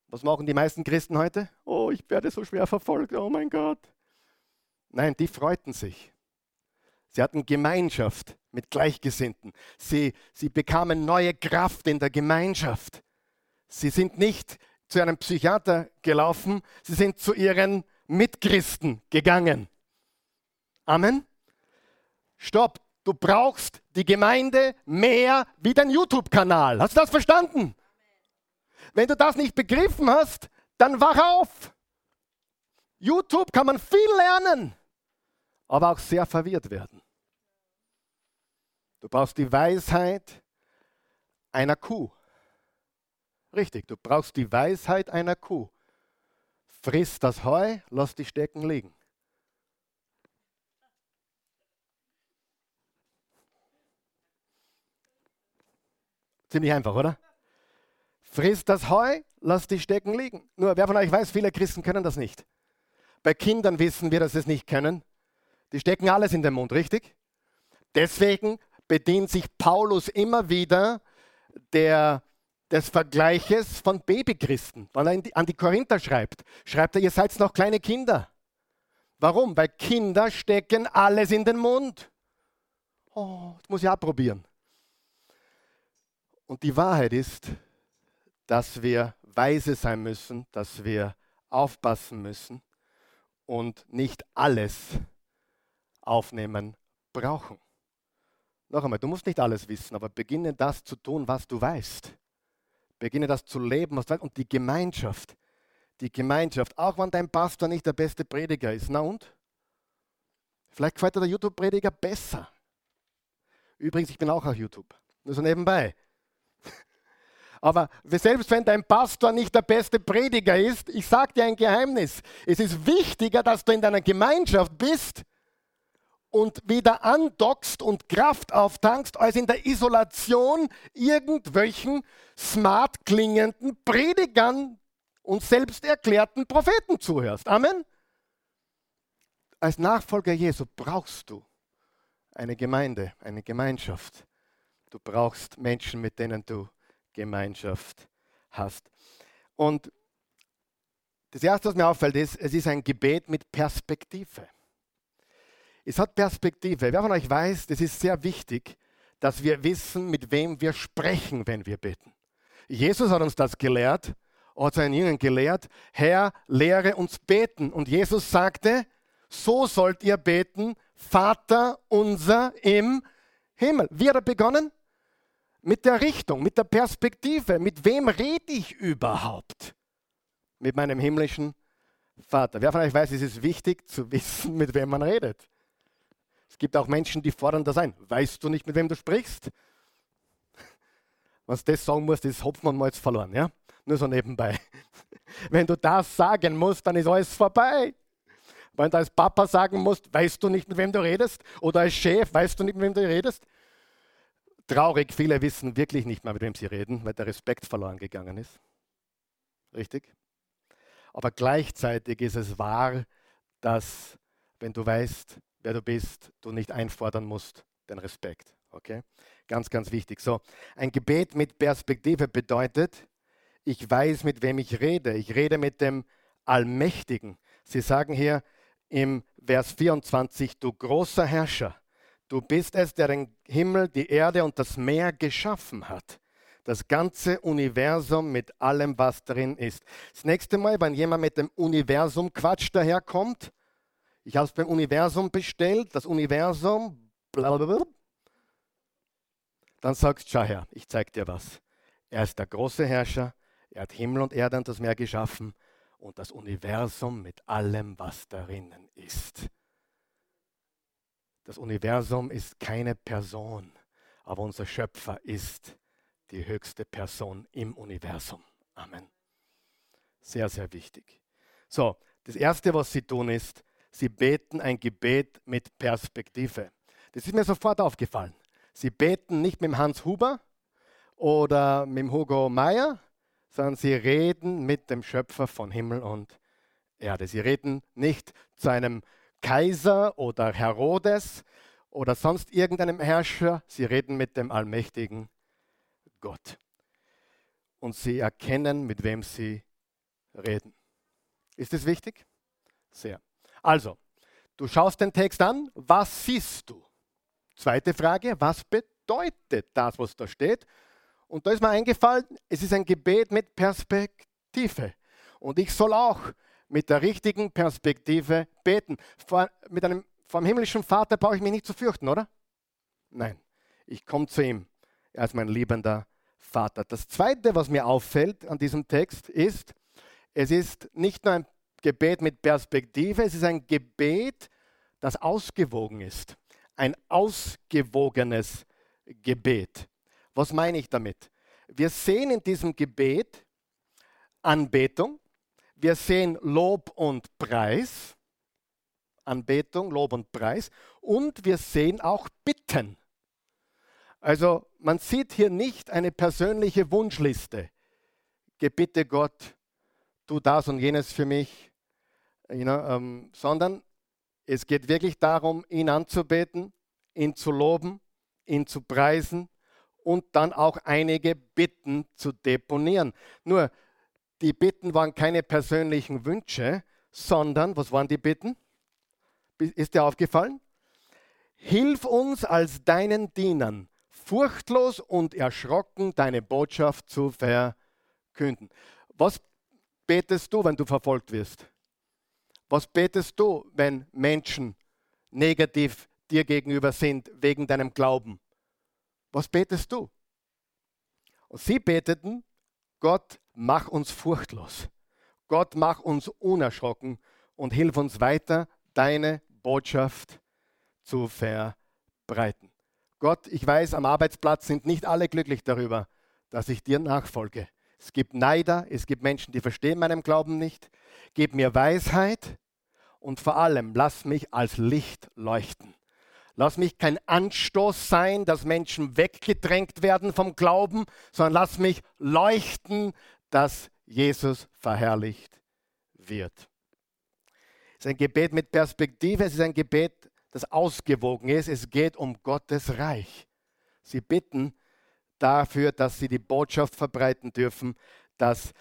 Was machen die meisten Christen heute? Oh, ich werde so schwer verfolgt, oh mein Gott. Nein, die freuten sich. Sie hatten Gemeinschaft mit Gleichgesinnten. Sie, sie bekamen neue Kraft in der Gemeinschaft. Sie sind nicht zu einem Psychiater gelaufen, sie sind zu ihren Mitchristen gegangen. Amen. Stopp, du brauchst die Gemeinde mehr wie dein YouTube-Kanal. Hast du das verstanden? Wenn du das nicht begriffen hast, dann wach auf. YouTube kann man viel lernen, aber auch sehr verwirrt werden. Du brauchst die Weisheit einer Kuh. Richtig, du brauchst die Weisheit einer Kuh. Friss das Heu, lass die Stecken liegen. Ziemlich einfach, oder? Friss das Heu, lass die Stecken liegen. Nur wer von euch weiß, viele Christen können das nicht. Bei Kindern wissen wir, dass sie es nicht können. Die stecken alles in den Mund, richtig? Deswegen bedient sich Paulus immer wieder der, des Vergleiches von Babychristen. Wenn er an die Korinther schreibt, schreibt er, ihr seid noch kleine Kinder. Warum? Weil Kinder stecken alles in den Mund. Oh, das muss ich auch probieren. Und die Wahrheit ist, dass wir weise sein müssen, dass wir aufpassen müssen und nicht alles aufnehmen brauchen. Noch einmal, du musst nicht alles wissen, aber beginne das zu tun, was du weißt. Beginne das zu leben, was du weißt. Und die Gemeinschaft, die Gemeinschaft, auch wenn dein Pastor nicht der beste Prediger ist, na und? Vielleicht gefällt dir der YouTube-Prediger besser. Übrigens, ich bin auch auf YouTube. Nur so nebenbei. Aber selbst wenn dein Pastor nicht der beste Prediger ist, ich sage dir ein Geheimnis. Es ist wichtiger, dass du in deiner Gemeinschaft bist und wieder andockst und Kraft auftankst, als in der Isolation irgendwelchen smart klingenden Predigern und selbsterklärten Propheten zuhörst. Amen. Als Nachfolger Jesu brauchst du eine Gemeinde, eine Gemeinschaft. Du brauchst Menschen, mit denen du Gemeinschaft hast. Und Das Erste, was mir auffällt, ist, es ist ein Gebet mit Perspektive. Es hat Perspektive. Wer von euch weiß, das ist sehr wichtig, dass wir wissen, mit wem wir sprechen, wenn wir beten. Jesus hat uns das gelehrt, hat seinen Jüngern gelehrt, Herr, lehre uns beten. Und Jesus sagte, so sollt ihr beten, Vater unser im Himmel. Wie hat er begonnen? Mit der Richtung, mit der Perspektive. Mit wem rede ich überhaupt? Mit meinem himmlischen Vater. Wer von euch weiß, es ist wichtig zu *laughs* wissen, mit wem man redet. Es gibt auch Menschen, die fordern das ein. Weißt du nicht, mit wem du sprichst? Was das sagen musst, ist Hopfen und Malz verloren. Ja? Nur so nebenbei. *laughs* Wenn du das sagen musst, dann ist alles vorbei. Wenn du als Papa sagen musst, weißt du nicht, mit wem du redest? Oder als Chef, weißt du nicht, mit wem du redest? Traurig, viele wissen wirklich nicht mehr, mit wem sie reden, weil der Respekt verloren gegangen ist. Richtig? Aber gleichzeitig ist es wahr, dass, wenn du weißt, wer du bist, du nicht einfordern musst, den Respekt. Okay? Ganz, ganz wichtig. So, ein Gebet mit Perspektive bedeutet, ich weiß, mit wem ich rede. Ich rede mit dem Allmächtigen. Sie sagen hier im Vers 24, du großer Herrscher, du bist es, der den Himmel, die Erde und das Meer geschaffen hat. Das ganze Universum mit allem, was drin ist. Das nächste Mal, wenn jemand mit dem Universum Quatsch daherkommt, ich habe es beim Universum bestellt, das Universum, blablabla, dann sagst du, schau her, ich zeig dir was. Er ist der große Herrscher, er hat Himmel und Erde und das Meer geschaffen und das Universum mit allem, was darinnen ist. Das Universum ist keine Person, aber unser Schöpfer ist die höchste Person im Universum. Amen. Sehr, sehr wichtig. So, das Erste, was sie tun, ist, sie beten ein Gebet mit Perspektive. Das ist mir sofort aufgefallen. Sie beten nicht mit Hans Huber oder mit Hugo Meyer, sondern sie reden mit dem Schöpfer von Himmel und Erde. Sie reden nicht zu einem Kaiser oder Herodes oder sonst irgendeinem Herrscher, sie reden mit dem allmächtigen Gott. Und sie erkennen, mit wem sie reden. Ist es wichtig? Sehr. Also, du schaust den Text an, was siehst du? Zweite Frage, was bedeutet das, was da steht? Und da ist mir eingefallen, es ist ein Gebet mit Perspektive. Und ich soll auch mit der richtigen Perspektive beten. Vor, mit einem, vor dem himmlischen Vater brauche ich mich nicht zu fürchten, oder? Nein, ich komme zu ihm. Er ist mein liebender Vater. Das Zweite, was mir auffällt an diesem Text, ist, es ist nicht nur ein Gebet mit Perspektive, es ist ein Gebet, das ausgewogen ist. Ein ausgewogenes Gebet. Was meine ich damit? Wir sehen in diesem Gebet Anbetung, wir sehen Lob und Preis, Anbetung, Lob und Preis, und wir sehen auch Bitten. Also man sieht hier nicht eine persönliche Wunschliste. Gebitte Gott, tu das und jenes für mich, you know, ähm, sondern es geht wirklich darum, ihn anzubeten, ihn zu loben, ihn zu preisen und dann auch einige Bitten zu deponieren. Nur, die Bitten waren keine persönlichen Wünsche, sondern, was waren die Bitten? Ist dir aufgefallen? Hilf uns als deinen Dienern, furchtlos und erschrocken deine Botschaft zu verkünden. Was betest du, wenn du verfolgt wirst? Was betest du, wenn Menschen negativ dir gegenüber sind wegen deinem Glauben? Was betest du? Und sie beteten, Gott, mach uns furchtlos. Gott, mach uns unerschrocken und hilf uns weiter, deine Botschaft zu verbreiten. Gott, ich weiß, am Arbeitsplatz sind nicht alle glücklich darüber, dass ich dir nachfolge. Es gibt Neider, es gibt Menschen, die verstehen meinen Glauben nicht. Gib mir Weisheit und vor allem lass mich als Licht leuchten. Lass mich kein Anstoß sein, dass Menschen weggedrängt werden vom Glauben, sondern lass mich leuchten, dass Jesus verherrlicht wird. Es ist ein Gebet mit Perspektive, es ist ein Gebet, das ausgewogen ist. Es geht um Gottes Reich. Sie bitten dafür, dass sie die Botschaft verbreiten dürfen, dass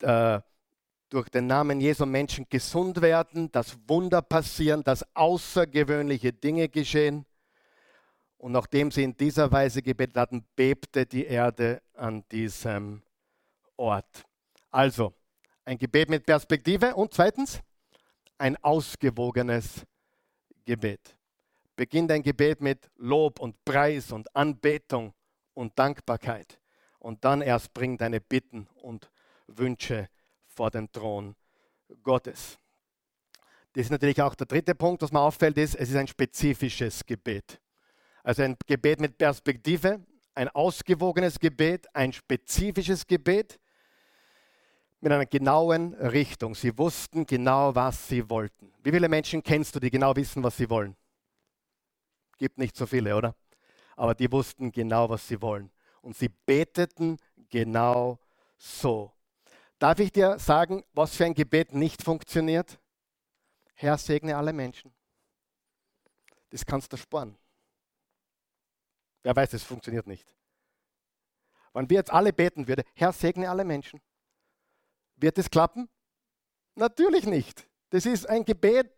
äh, durch den Namen Jesu Menschen gesund werden, dass Wunder passieren, dass außergewöhnliche Dinge geschehen. Und nachdem sie in dieser Weise gebetet hatten, bebte die Erde an diesem Ort. Also, ein Gebet mit Perspektive und zweitens, ein ausgewogenes Gebet. Beginnt ein Gebet mit Lob und Preis und Anbetung und Dankbarkeit. Und dann erst bring deine Bitten und Wünsche vor den Thron Gottes. Das ist natürlich auch der dritte Punkt, was mir auffällt, ist, es ist ein spezifisches Gebet. Also ein Gebet mit Perspektive, ein ausgewogenes Gebet, ein spezifisches Gebet mit einer genauen Richtung. Sie wussten genau, was sie wollten. Wie viele Menschen kennst du, die genau wissen, was sie wollen? Gibt nicht so viele, oder? Aber die wussten genau, was sie wollen. Und sie beteten genau so. Darf ich dir sagen, was für ein Gebet nicht funktioniert? Herr, segne alle Menschen. Das kannst du sparen. Wer weiß, es funktioniert nicht. Wenn wir jetzt alle beten würden, Herr, segne alle Menschen, wird es klappen? Natürlich nicht. Das ist ein Gebet,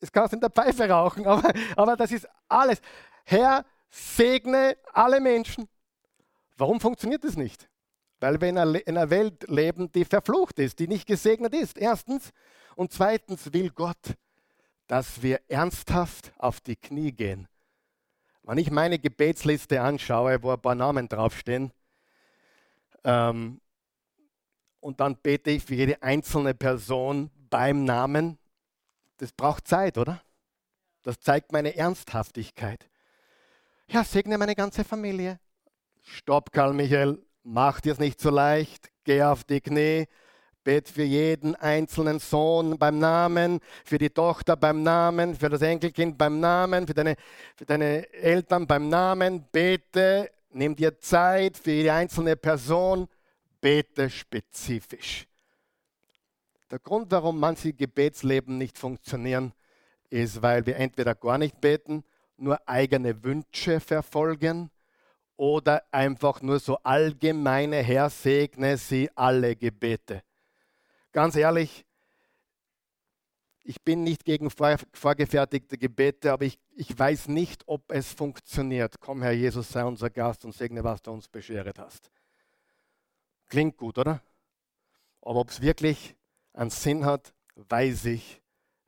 es kannst in der Pfeife rauchen, *laughs* aber, aber das ist alles. Herr, segne alle Menschen. Warum funktioniert das nicht? Weil wir in einer, Welt leben, die verflucht ist, die nicht gesegnet ist. Erstens. Und zweitens will Gott, dass wir ernsthaft auf die Knie gehen. Wenn ich meine Gebetsliste anschaue, wo ein paar Namen draufstehen, ähm, und dann bete ich für jede einzelne Person beim Namen, das braucht Zeit, oder? Das zeigt meine Ernsthaftigkeit. Ja, segne meine ganze Familie. Stopp, Karl Michael, mach dir es nicht so leicht, geh auf die Knie, bet für jeden einzelnen Sohn beim Namen, für die Tochter beim Namen, für das Enkelkind beim Namen, für deine, für deine Eltern beim Namen, bete, nimm dir Zeit für jede einzelne Person, bete spezifisch. Der Grund, warum manche Gebetsleben nicht funktionieren, ist, weil wir entweder gar nicht beten, nur eigene Wünsche verfolgen oder einfach nur so allgemeine Herr segne sie alle Gebete. Ganz ehrlich, ich bin nicht gegen vorgefertigte Gebete, aber ich, ich weiß nicht, ob es funktioniert. Komm, Herr Jesus, sei unser Gast und segne, was du uns beschert hast. Klingt gut, oder? Aber ob es wirklich einen Sinn hat, weiß ich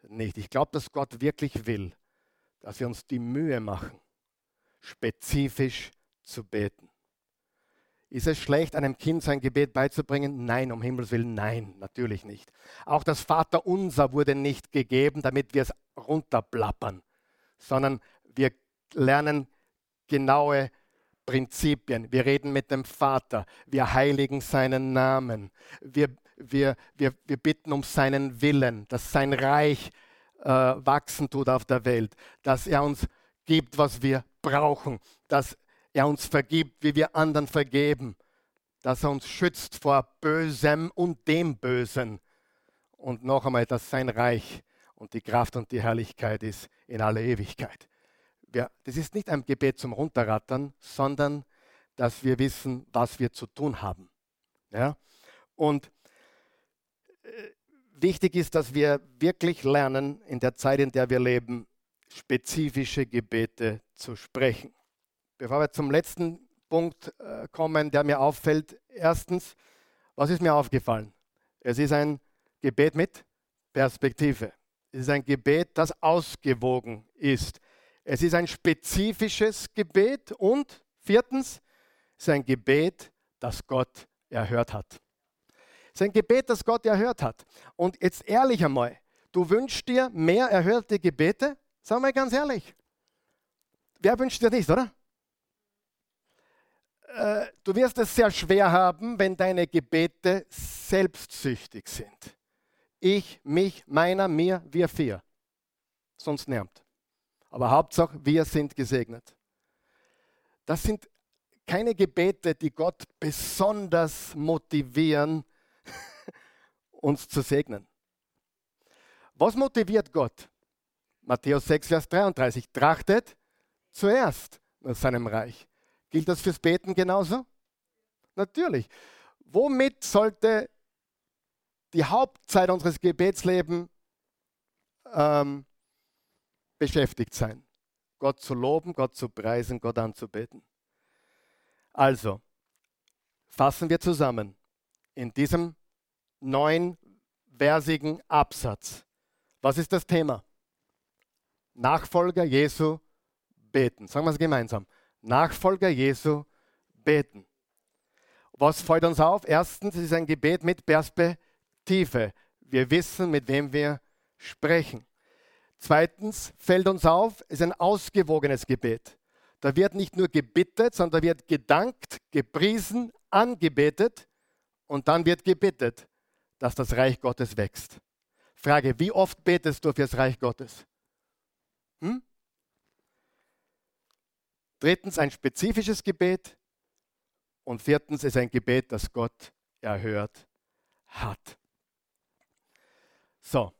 nicht. Ich glaube, dass Gott wirklich will, dass wir uns die Mühe machen, spezifisch zu beten. Ist es schlecht, einem Kind sein Gebet beizubringen? Nein, um Himmels Willen, nein, natürlich nicht. Auch das Vaterunser wurde nicht gegeben, damit wir es runterplappern, sondern wir lernen genaue Prinzipien. Wir reden mit dem Vater, wir heiligen seinen Namen, wir, wir, wir, wir bitten um seinen Willen, dass sein Reich äh, wachsen tut auf der Welt, dass er uns gibt, was wir brauchen, dass er uns vergibt, wie wir anderen vergeben, dass er uns schützt vor Bösem und dem Bösen. Und noch einmal, dass sein Reich und die Kraft und die Herrlichkeit ist in aller Ewigkeit. Wir, das ist nicht ein Gebet zum Runterrattern, sondern dass wir wissen, was wir zu tun haben. Ja? Und äh, wichtig ist, dass wir wirklich lernen, in der Zeit, in der wir leben, spezifische Gebete zu sprechen. Bevor wir zum letzten Punkt äh, kommen, der mir auffällt, erstens, was ist mir aufgefallen? Es ist ein Gebet mit Perspektive. Es ist ein Gebet, das ausgewogen ist. Es ist ein spezifisches Gebet und viertens, es ist ein Gebet, das Gott erhört hat. Es ist ein Gebet, das Gott erhört hat. Und jetzt ehrlich einmal, du wünschst dir mehr erhörte Gebete? Sag mal ganz ehrlich. Wer wünscht dir nicht, oder? Äh, du wirst es sehr schwer haben, wenn deine Gebete selbstsüchtig sind. Ich, mich, meiner, mir, wir vier. Sonst niemand. Aber Hauptsache, wir sind gesegnet. Das sind keine Gebete, die Gott besonders motivieren, *laughs* uns zu segnen. Was motiviert Gott? Matthäus 6, Vers 33. Trachtet zuerst nach seinem Reich. Gilt das fürs Beten genauso? Natürlich. Womit sollte die Hauptzeit unseres Gebetslebens ähm, beschäftigt sein. Gott zu loben, Gott zu preisen, Gott anzubeten. Also, fassen wir zusammen in diesem neunversigen Absatz. Was ist das Thema? Nachfolger Jesu beten. Sagen wir es gemeinsam. Nachfolger Jesu beten. Was fällt uns auf? Erstens, ist ein Gebet mit Perspektive. Wir wissen, mit wem wir sprechen. Zweitens fällt uns auf, es ist ein ausgewogenes Gebet. Da wird nicht nur gebittet, sondern da wird gedankt, gepriesen, angebetet und dann wird gebittet, dass das Reich Gottes wächst. Frage, wie oft betest du fürs Reich Gottes? Hm? Drittens ein spezifisches Gebet und viertens ist ein Gebet, das Gott erhört hat. So,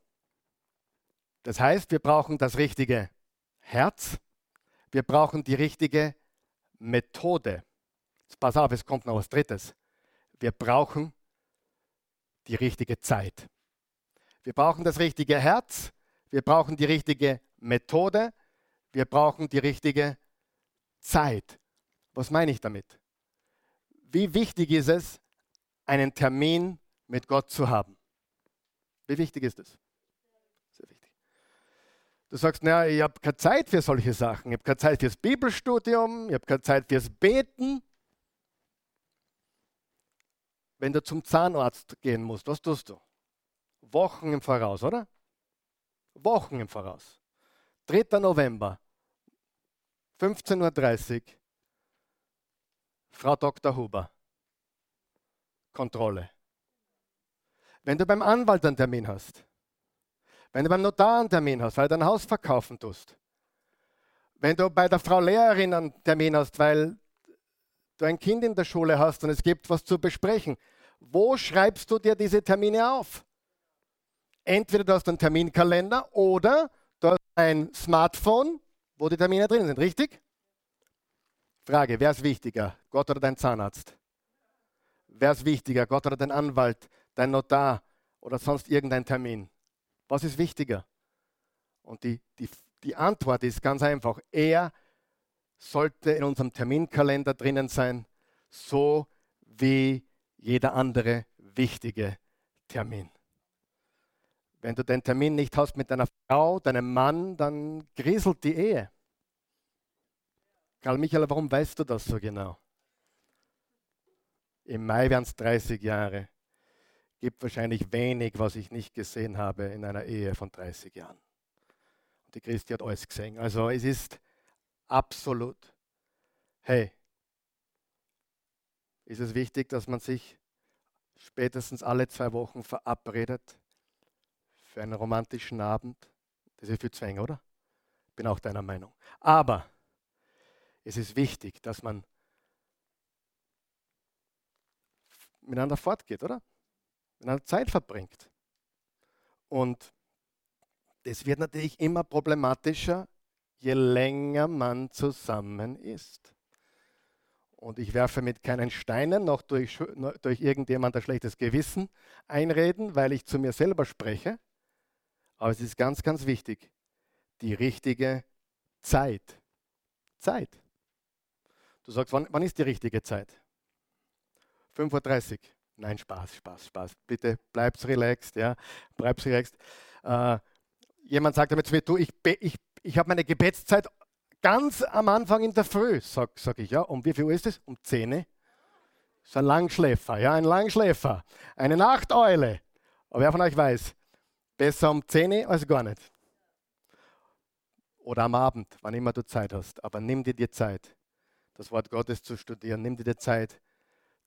das heißt, wir brauchen das richtige Herz, wir brauchen die richtige Methode. Pass auf, es kommt noch was Drittes. Wir brauchen die richtige Zeit. Wir brauchen das richtige Herz, wir brauchen die richtige Methode, wir brauchen die richtige Zeit. Was meine ich damit? Wie wichtig ist es, einen Termin mit Gott zu haben? Wie wichtig ist es? Du sagst, naja, ich habe keine Zeit für solche Sachen. Ich habe keine Zeit fürs Bibelstudium, ich habe keine Zeit fürs Beten. Wenn du zum Zahnarzt gehen musst, was tust du? Wochen im Voraus, oder? Wochen im Voraus. 3. November, 15.30 Uhr, Frau Dr. Huber, Kontrolle. Wenn du beim Anwalt einen Termin hast, wenn du beim Notar einen Termin hast, weil du ein Haus verkaufen tust, wenn du bei der Frau Lehrerin einen Termin hast, weil du ein Kind in der Schule hast und es gibt was zu besprechen, wo schreibst du dir diese Termine auf? Entweder du hast einen Terminkalender oder du hast ein Smartphone, wo die Termine drin sind, richtig? Frage, wer ist wichtiger, Gott oder dein Zahnarzt? Wer ist wichtiger, Gott oder dein Anwalt, dein Notar oder sonst irgendein Termin? Was ist wichtiger? Und die, die, die Antwort ist ganz einfach. Er sollte in unserem Terminkalender drinnen sein, so wie jeder andere wichtige Termin. Wenn du den Termin nicht hast mit deiner Frau, deinem Mann, dann grieselt die Ehe. Karl Michael, warum weißt du das so genau? Im Mai werden es 30 Jahre gibt wahrscheinlich wenig, was ich nicht gesehen habe in einer Ehe von 30 Jahren. Und die Christi hat alles gesehen. Also es ist absolut, hey, ist es wichtig, dass man sich spätestens alle zwei Wochen verabredet für einen romantischen Abend. Das ist viel Zwang, oder? Bin auch deiner Meinung. Aber es ist wichtig, dass man miteinander fortgeht, oder? Miteinander Zeit verbringt. Und das wird natürlich immer problematischer, je länger man zusammen ist. Und ich werfe mit keinen Steinen noch durch, durch irgendjemand ein schlechtes Gewissen einreden, weil ich zu mir selber spreche. Aber es ist ganz, ganz wichtig, die richtige Zeit. Zeit. Du sagst, wann, wann ist die richtige Zeit? 5.30 Uhr. Nein, Spaß, Spaß, Spaß. Bitte bleib's relaxed, ja, bleib's relaxed. Äh, jemand sagt damit zu mir, du, ich, ich, ich habe meine Gebetszeit ganz am Anfang in der Früh, sag, sag ich, ja. Um wie viel Uhr ist es? Um 10 Uhr. Ist ein Langschläfer, ja, ein Langschläfer. Eine Nachteule. Aber wer von euch weiß, besser um 10 Uhr als gar nicht. Oder am Abend, wann immer du Zeit hast. Aber nimm dir die Zeit, das Wort Gottes zu studieren. Nimm dir die Zeit,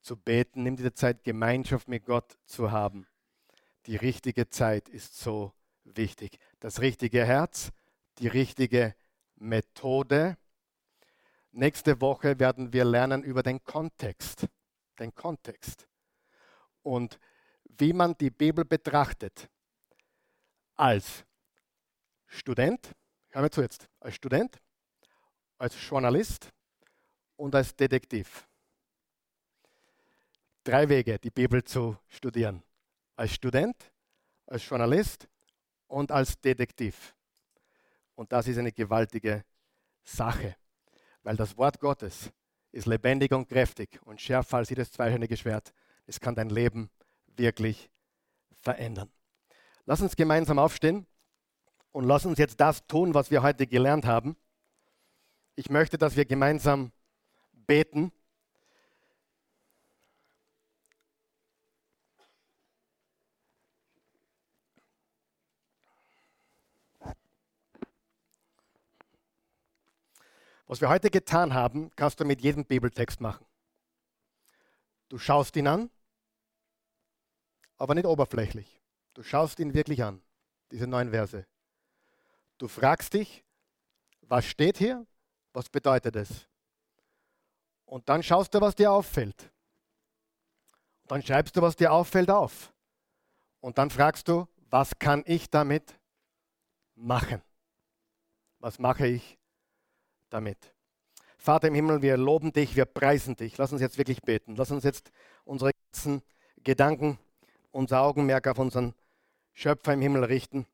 zu beten, nimm dir Zeit, Gemeinschaft mit Gott zu haben. Die richtige Zeit ist so wichtig. Das richtige Herz, die richtige Methode. Nächste Woche werden wir lernen über den Kontext. Den Kontext. Und wie man die Bibel betrachtet. Als Student, hören wir zu jetzt, als Student, als Journalist und als Detektiv drei Wege, die Bibel zu studieren. als Student, als Journalist und als Detektiv. Und das ist eine gewaltige Sache, weil das Wort Gottes ist lebendig und kräftig und schärfer als jedes zweischneidige Schwert. Es kann dein Leben wirklich verändern. Lass uns gemeinsam aufstehen und lass uns jetzt das tun, was wir heute gelernt haben. Ich möchte, dass wir gemeinsam beten. Was wir heute getan haben, kannst du mit jedem Bibeltext machen. Du schaust ihn an, aber nicht oberflächlich. Du schaust ihn wirklich an, diese neun Verse. Du fragst dich, was steht hier? Was bedeutet es? Und dann schaust du, was dir auffällt. Und dann schreibst du, was dir auffällt, auf. Und dann fragst du, was kann ich damit machen? Was mache ich damit? Vater im Himmel, wir loben dich, wir preisen dich. Lass uns jetzt wirklich beten. Lass uns jetzt unsere ganzen Gedanken, unser Augenmerk auf unseren Schöpfer im Himmel richten.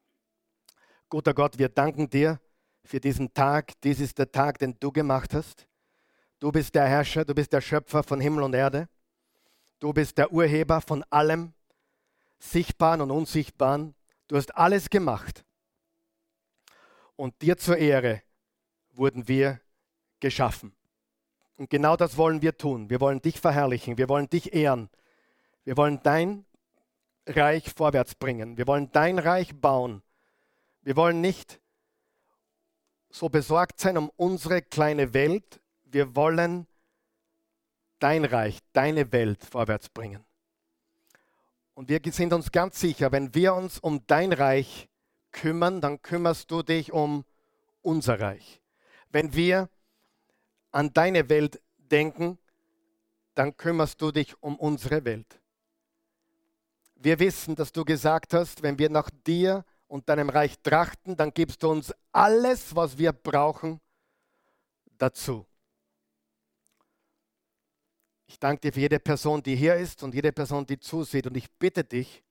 Guter Gott, wir danken dir für diesen Tag. Dies ist der Tag, den du gemacht hast. Du bist der Herrscher, du bist der Schöpfer von Himmel und Erde. Du bist der Urheber von allem, Sichtbaren und Unsichtbaren. Du hast alles gemacht. Und dir zur Ehre wurden wir geschaffen. Und genau das wollen wir tun. Wir wollen dich verherrlichen, wir wollen dich ehren. Wir wollen dein Reich vorwärts bringen. Wir wollen dein Reich bauen. Wir wollen nicht so besorgt sein um unsere kleine Welt. Wir wollen dein Reich, deine Welt vorwärts bringen. Und wir sind uns ganz sicher, wenn wir uns um dein Reich kümmern, dann kümmerst du dich um unser Reich. Wenn wir an deine Welt denken, dann kümmerst du dich um unsere Welt. Wir wissen, dass du gesagt hast, wenn wir nach dir und deinem Reich trachten, dann gibst du uns alles, was wir brauchen, dazu. Ich danke dir für jede Person, die hier ist und jede Person, die zusieht. Und ich bitte dich,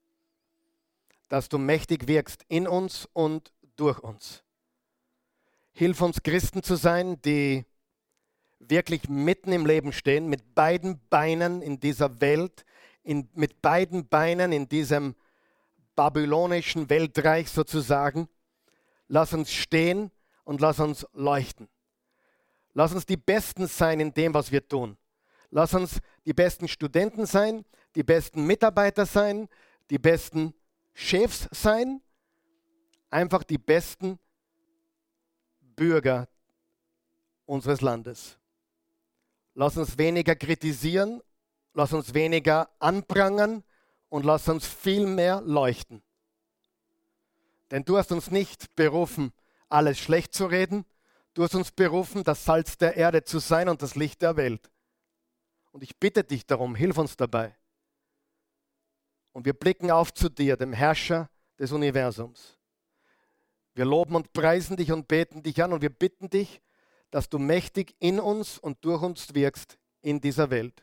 dass du mächtig wirkst in uns und durch uns. Hilf uns Christen zu sein, die wirklich mitten im Leben stehen, mit beiden Beinen in dieser Welt, in, mit beiden Beinen in diesem babylonischen Weltreich sozusagen. Lass uns stehen und lass uns leuchten. Lass uns die Besten sein in dem, was wir tun. Lass uns die besten Studenten sein, die besten Mitarbeiter sein, die besten Chefs sein, einfach die besten Bürger unseres Landes. Lass uns weniger kritisieren, lass uns weniger anprangern, und lass uns viel mehr leuchten. Denn du hast uns nicht berufen, alles schlecht zu reden. Du hast uns berufen, das Salz der Erde zu sein und das Licht der Welt. Und ich bitte dich darum, hilf uns dabei. Und wir blicken auf zu dir, dem Herrscher des Universums. Wir loben und preisen dich und beten dich an und wir bitten dich, dass du mächtig in uns und durch uns wirkst in dieser Welt.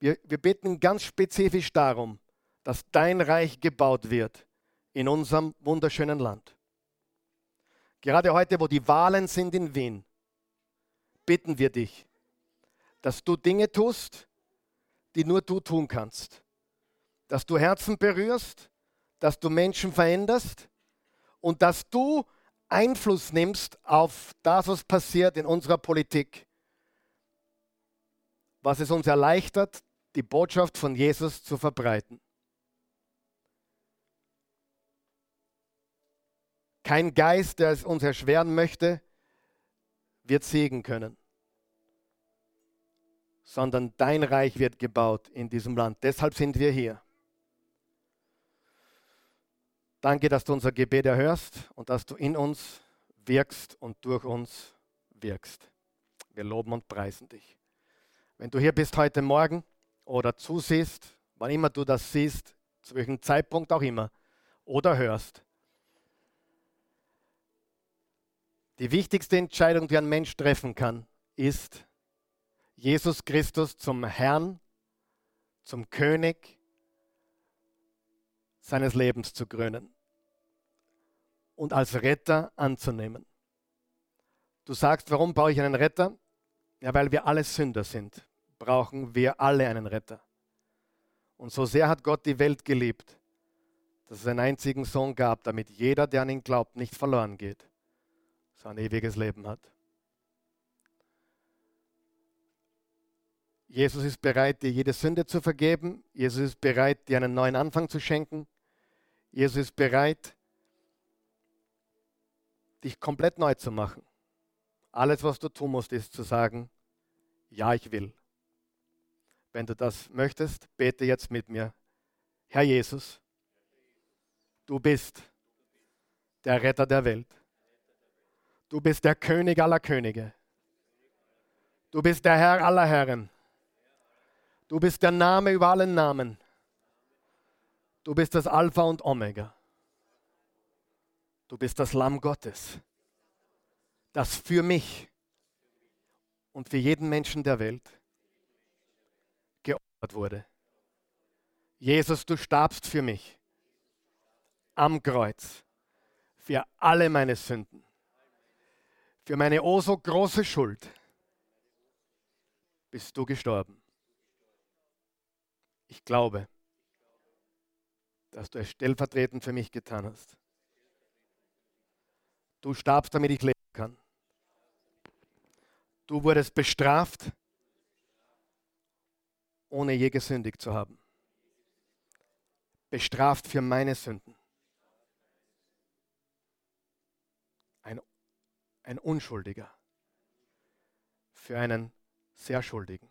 Wir, wir beten ganz spezifisch darum, dass dein Reich gebaut wird in unserem wunderschönen Land. Gerade heute, wo die Wahlen sind in Wien, bitten wir dich, dass du Dinge tust, die nur du tun kannst. Dass du Herzen berührst, dass du Menschen veränderst und dass du Einfluss nimmst auf das, was passiert in unserer Politik. Was es uns erleichtert, die Botschaft von Jesus zu verbreiten. Kein Geist, der es uns erschweren möchte, wird siegen können, sondern dein Reich wird gebaut in diesem Land. Deshalb sind wir hier. Danke, dass du unser Gebet erhörst und dass du in uns wirkst und durch uns wirkst. Wir loben und preisen dich. Wenn du hier bist heute Morgen, oder zusiehst, wann immer du das siehst, zu welchem Zeitpunkt auch immer, oder hörst. Die wichtigste Entscheidung, die ein Mensch treffen kann, ist, Jesus Christus zum Herrn, zum König seines Lebens zu krönen und als Retter anzunehmen. Du sagst, warum brauche ich einen Retter? Ja, weil wir alle Sünder sind, brauchen wir alle einen Retter. Und so sehr hat Gott die Welt geliebt, dass es einen einzigen Sohn gab, damit jeder, der an ihn glaubt, nicht verloren geht, sondern ewiges Leben hat. Jesus ist bereit, dir jede Sünde zu vergeben. Jesus ist bereit, dir einen neuen Anfang zu schenken. Jesus ist bereit, dich komplett neu zu machen. Alles, was du tun musst, ist zu sagen, ja, ich will. Wenn du das möchtest, bete jetzt mit mir. Herr Jesus, du bist der Retter der Welt. Du bist der König aller Könige. Du bist der Herr aller Herren. Du bist der Name über allen Namen. Du bist das Alpha und Omega. Du bist das Lamm Gottes, das für mich und für jeden Menschen der Welt geopfert wurde. Jesus, du starbst für mich am Kreuz, für alle meine Sünden, für meine oh so große Schuld bist du gestorben. Ich glaube, dass du es stellvertretend für mich getan hast. Du starbst, damit ich leben kann. Du wurdest bestraft, ohne je gesündigt zu haben. Bestraft für meine Sünden. Ein, ein Unschuldiger für einen sehr Schuldigen.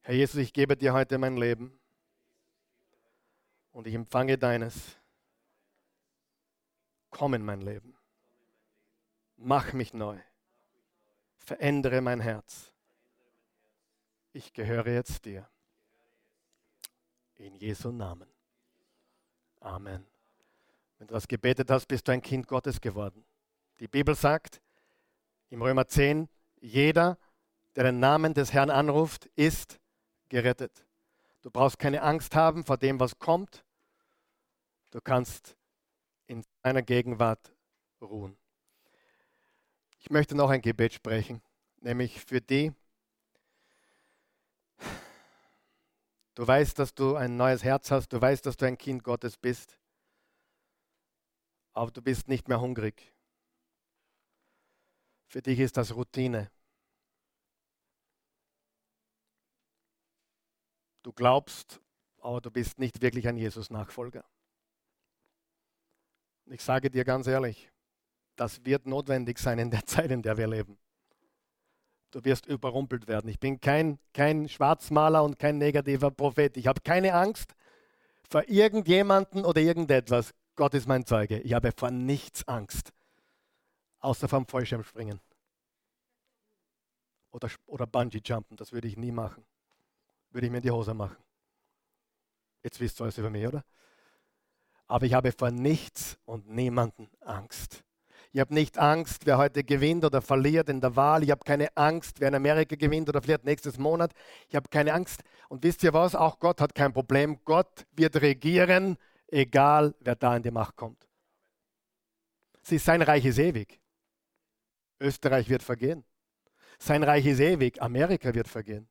Herr Jesus, ich gebe dir heute mein Leben und ich empfange deines. Komm in mein Leben. Mach mich neu. Verändere mein Herz. Ich gehöre jetzt dir. In Jesu Namen. Amen. Wenn du das gebetet hast, bist du ein Kind Gottes geworden. Die Bibel sagt im Römer 10, jeder, der den Namen des Herrn anruft, ist gerettet. Du brauchst keine Angst haben vor dem, was kommt. Du kannst in seiner Gegenwart ruhen. Ich möchte noch ein Gebet sprechen, nämlich für die, du weißt, dass du ein neues Herz hast, du weißt, dass du ein Kind Gottes bist, aber du bist nicht mehr hungrig. Für dich ist das Routine. Du glaubst, aber du bist nicht wirklich ein Jesus-Nachfolger. Ich sage dir ganz ehrlich, das wird notwendig sein in der *laughs* Zeit, in der wir leben. Du wirst überrumpelt werden. Ich bin kein, kein Schwarzmaler und kein negativer Prophet. Ich habe keine Angst vor irgendjemanden oder irgendetwas. Gott ist mein Zeuge. Ich habe vor nichts Angst, außer vom Fallschirmspringen oder, oder Bungee-Jumpen. Das würde ich nie machen würde ich mir in die Hose machen. Jetzt wisst ihr alles über mich, oder? Aber ich habe vor nichts und niemanden Angst. Ich habe nicht Angst, wer heute gewinnt oder verliert in der Wahl. Ich habe keine Angst, wer in Amerika gewinnt oder verliert nächstes Monat. Ich habe keine Angst. Und wisst ihr was? Auch Gott hat kein Problem. Gott wird regieren, egal wer da in die Macht kommt. Sie, sein Reich ist ewig. Österreich wird vergehen. Sein Reich ist ewig. Amerika wird vergehen.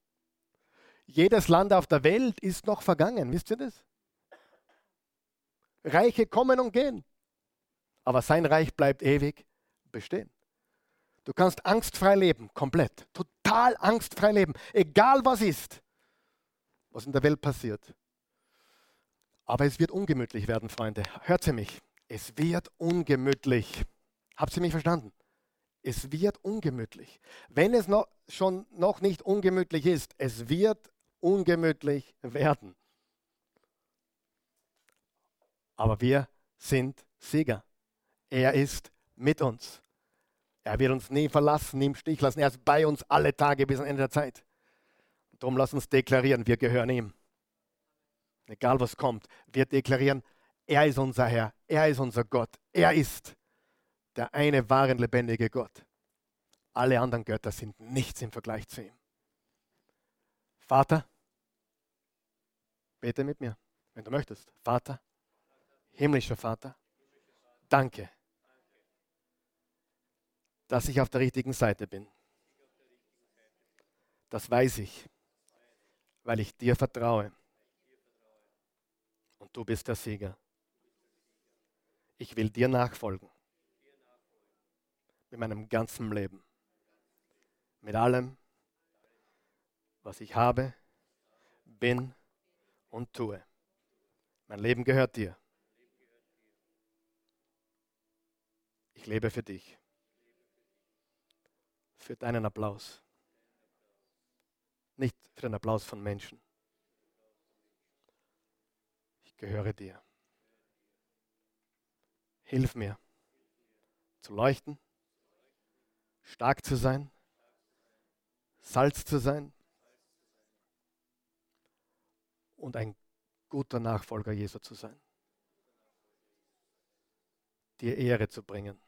Jedes Land auf der Welt ist noch vergangen, wisst ihr das? Reiche kommen und gehen, aber sein Reich bleibt ewig bestehen. Du kannst angstfrei leben, komplett, total angstfrei leben, egal was ist, was in der Welt passiert. Aber es wird ungemütlich werden, Freunde. Hört sie mich. Es wird ungemütlich. Habt ihr mich verstanden? Es wird ungemütlich. Wenn es noch, schon noch nicht ungemütlich ist, es wird ungemütlich werden. Aber wir sind Sieger. Er ist mit uns. Er wird uns nie verlassen, nie im Stich lassen. Er ist bei uns alle Tage bis zum Ende der Zeit. Darum lass uns deklarieren, wir gehören ihm. Egal was kommt, wir deklarieren, er ist unser Herr, er ist unser Gott, er ist der eine wahre lebendige Gott. Alle anderen Götter sind nichts im Vergleich zu ihm. Vater, bete mit mir, wenn du möchtest. Vater, himmlischer Vater, danke, dass ich auf der richtigen Seite bin. Das weiß ich, weil ich dir vertraue. Und du bist der Sieger. Ich will dir nachfolgen. Mit meinem ganzen Leben. Mit allem, was ich habe, bin und tue. Mein Leben gehört dir. Ich lebe für dich. Für deinen Applaus. Nicht für den Applaus von Menschen. Ich gehöre dir. Hilf mir zu leuchten, stark zu sein, Salz zu sein und ein guter Nachfolger Jesu zu sein. Dir Ehre zu bringen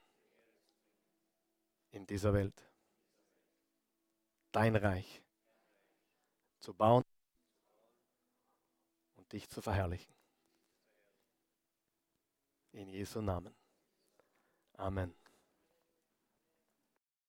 in dieser Welt. Dein Reich zu bauen und dich zu verherrlichen. In Jesu Namen. Amen.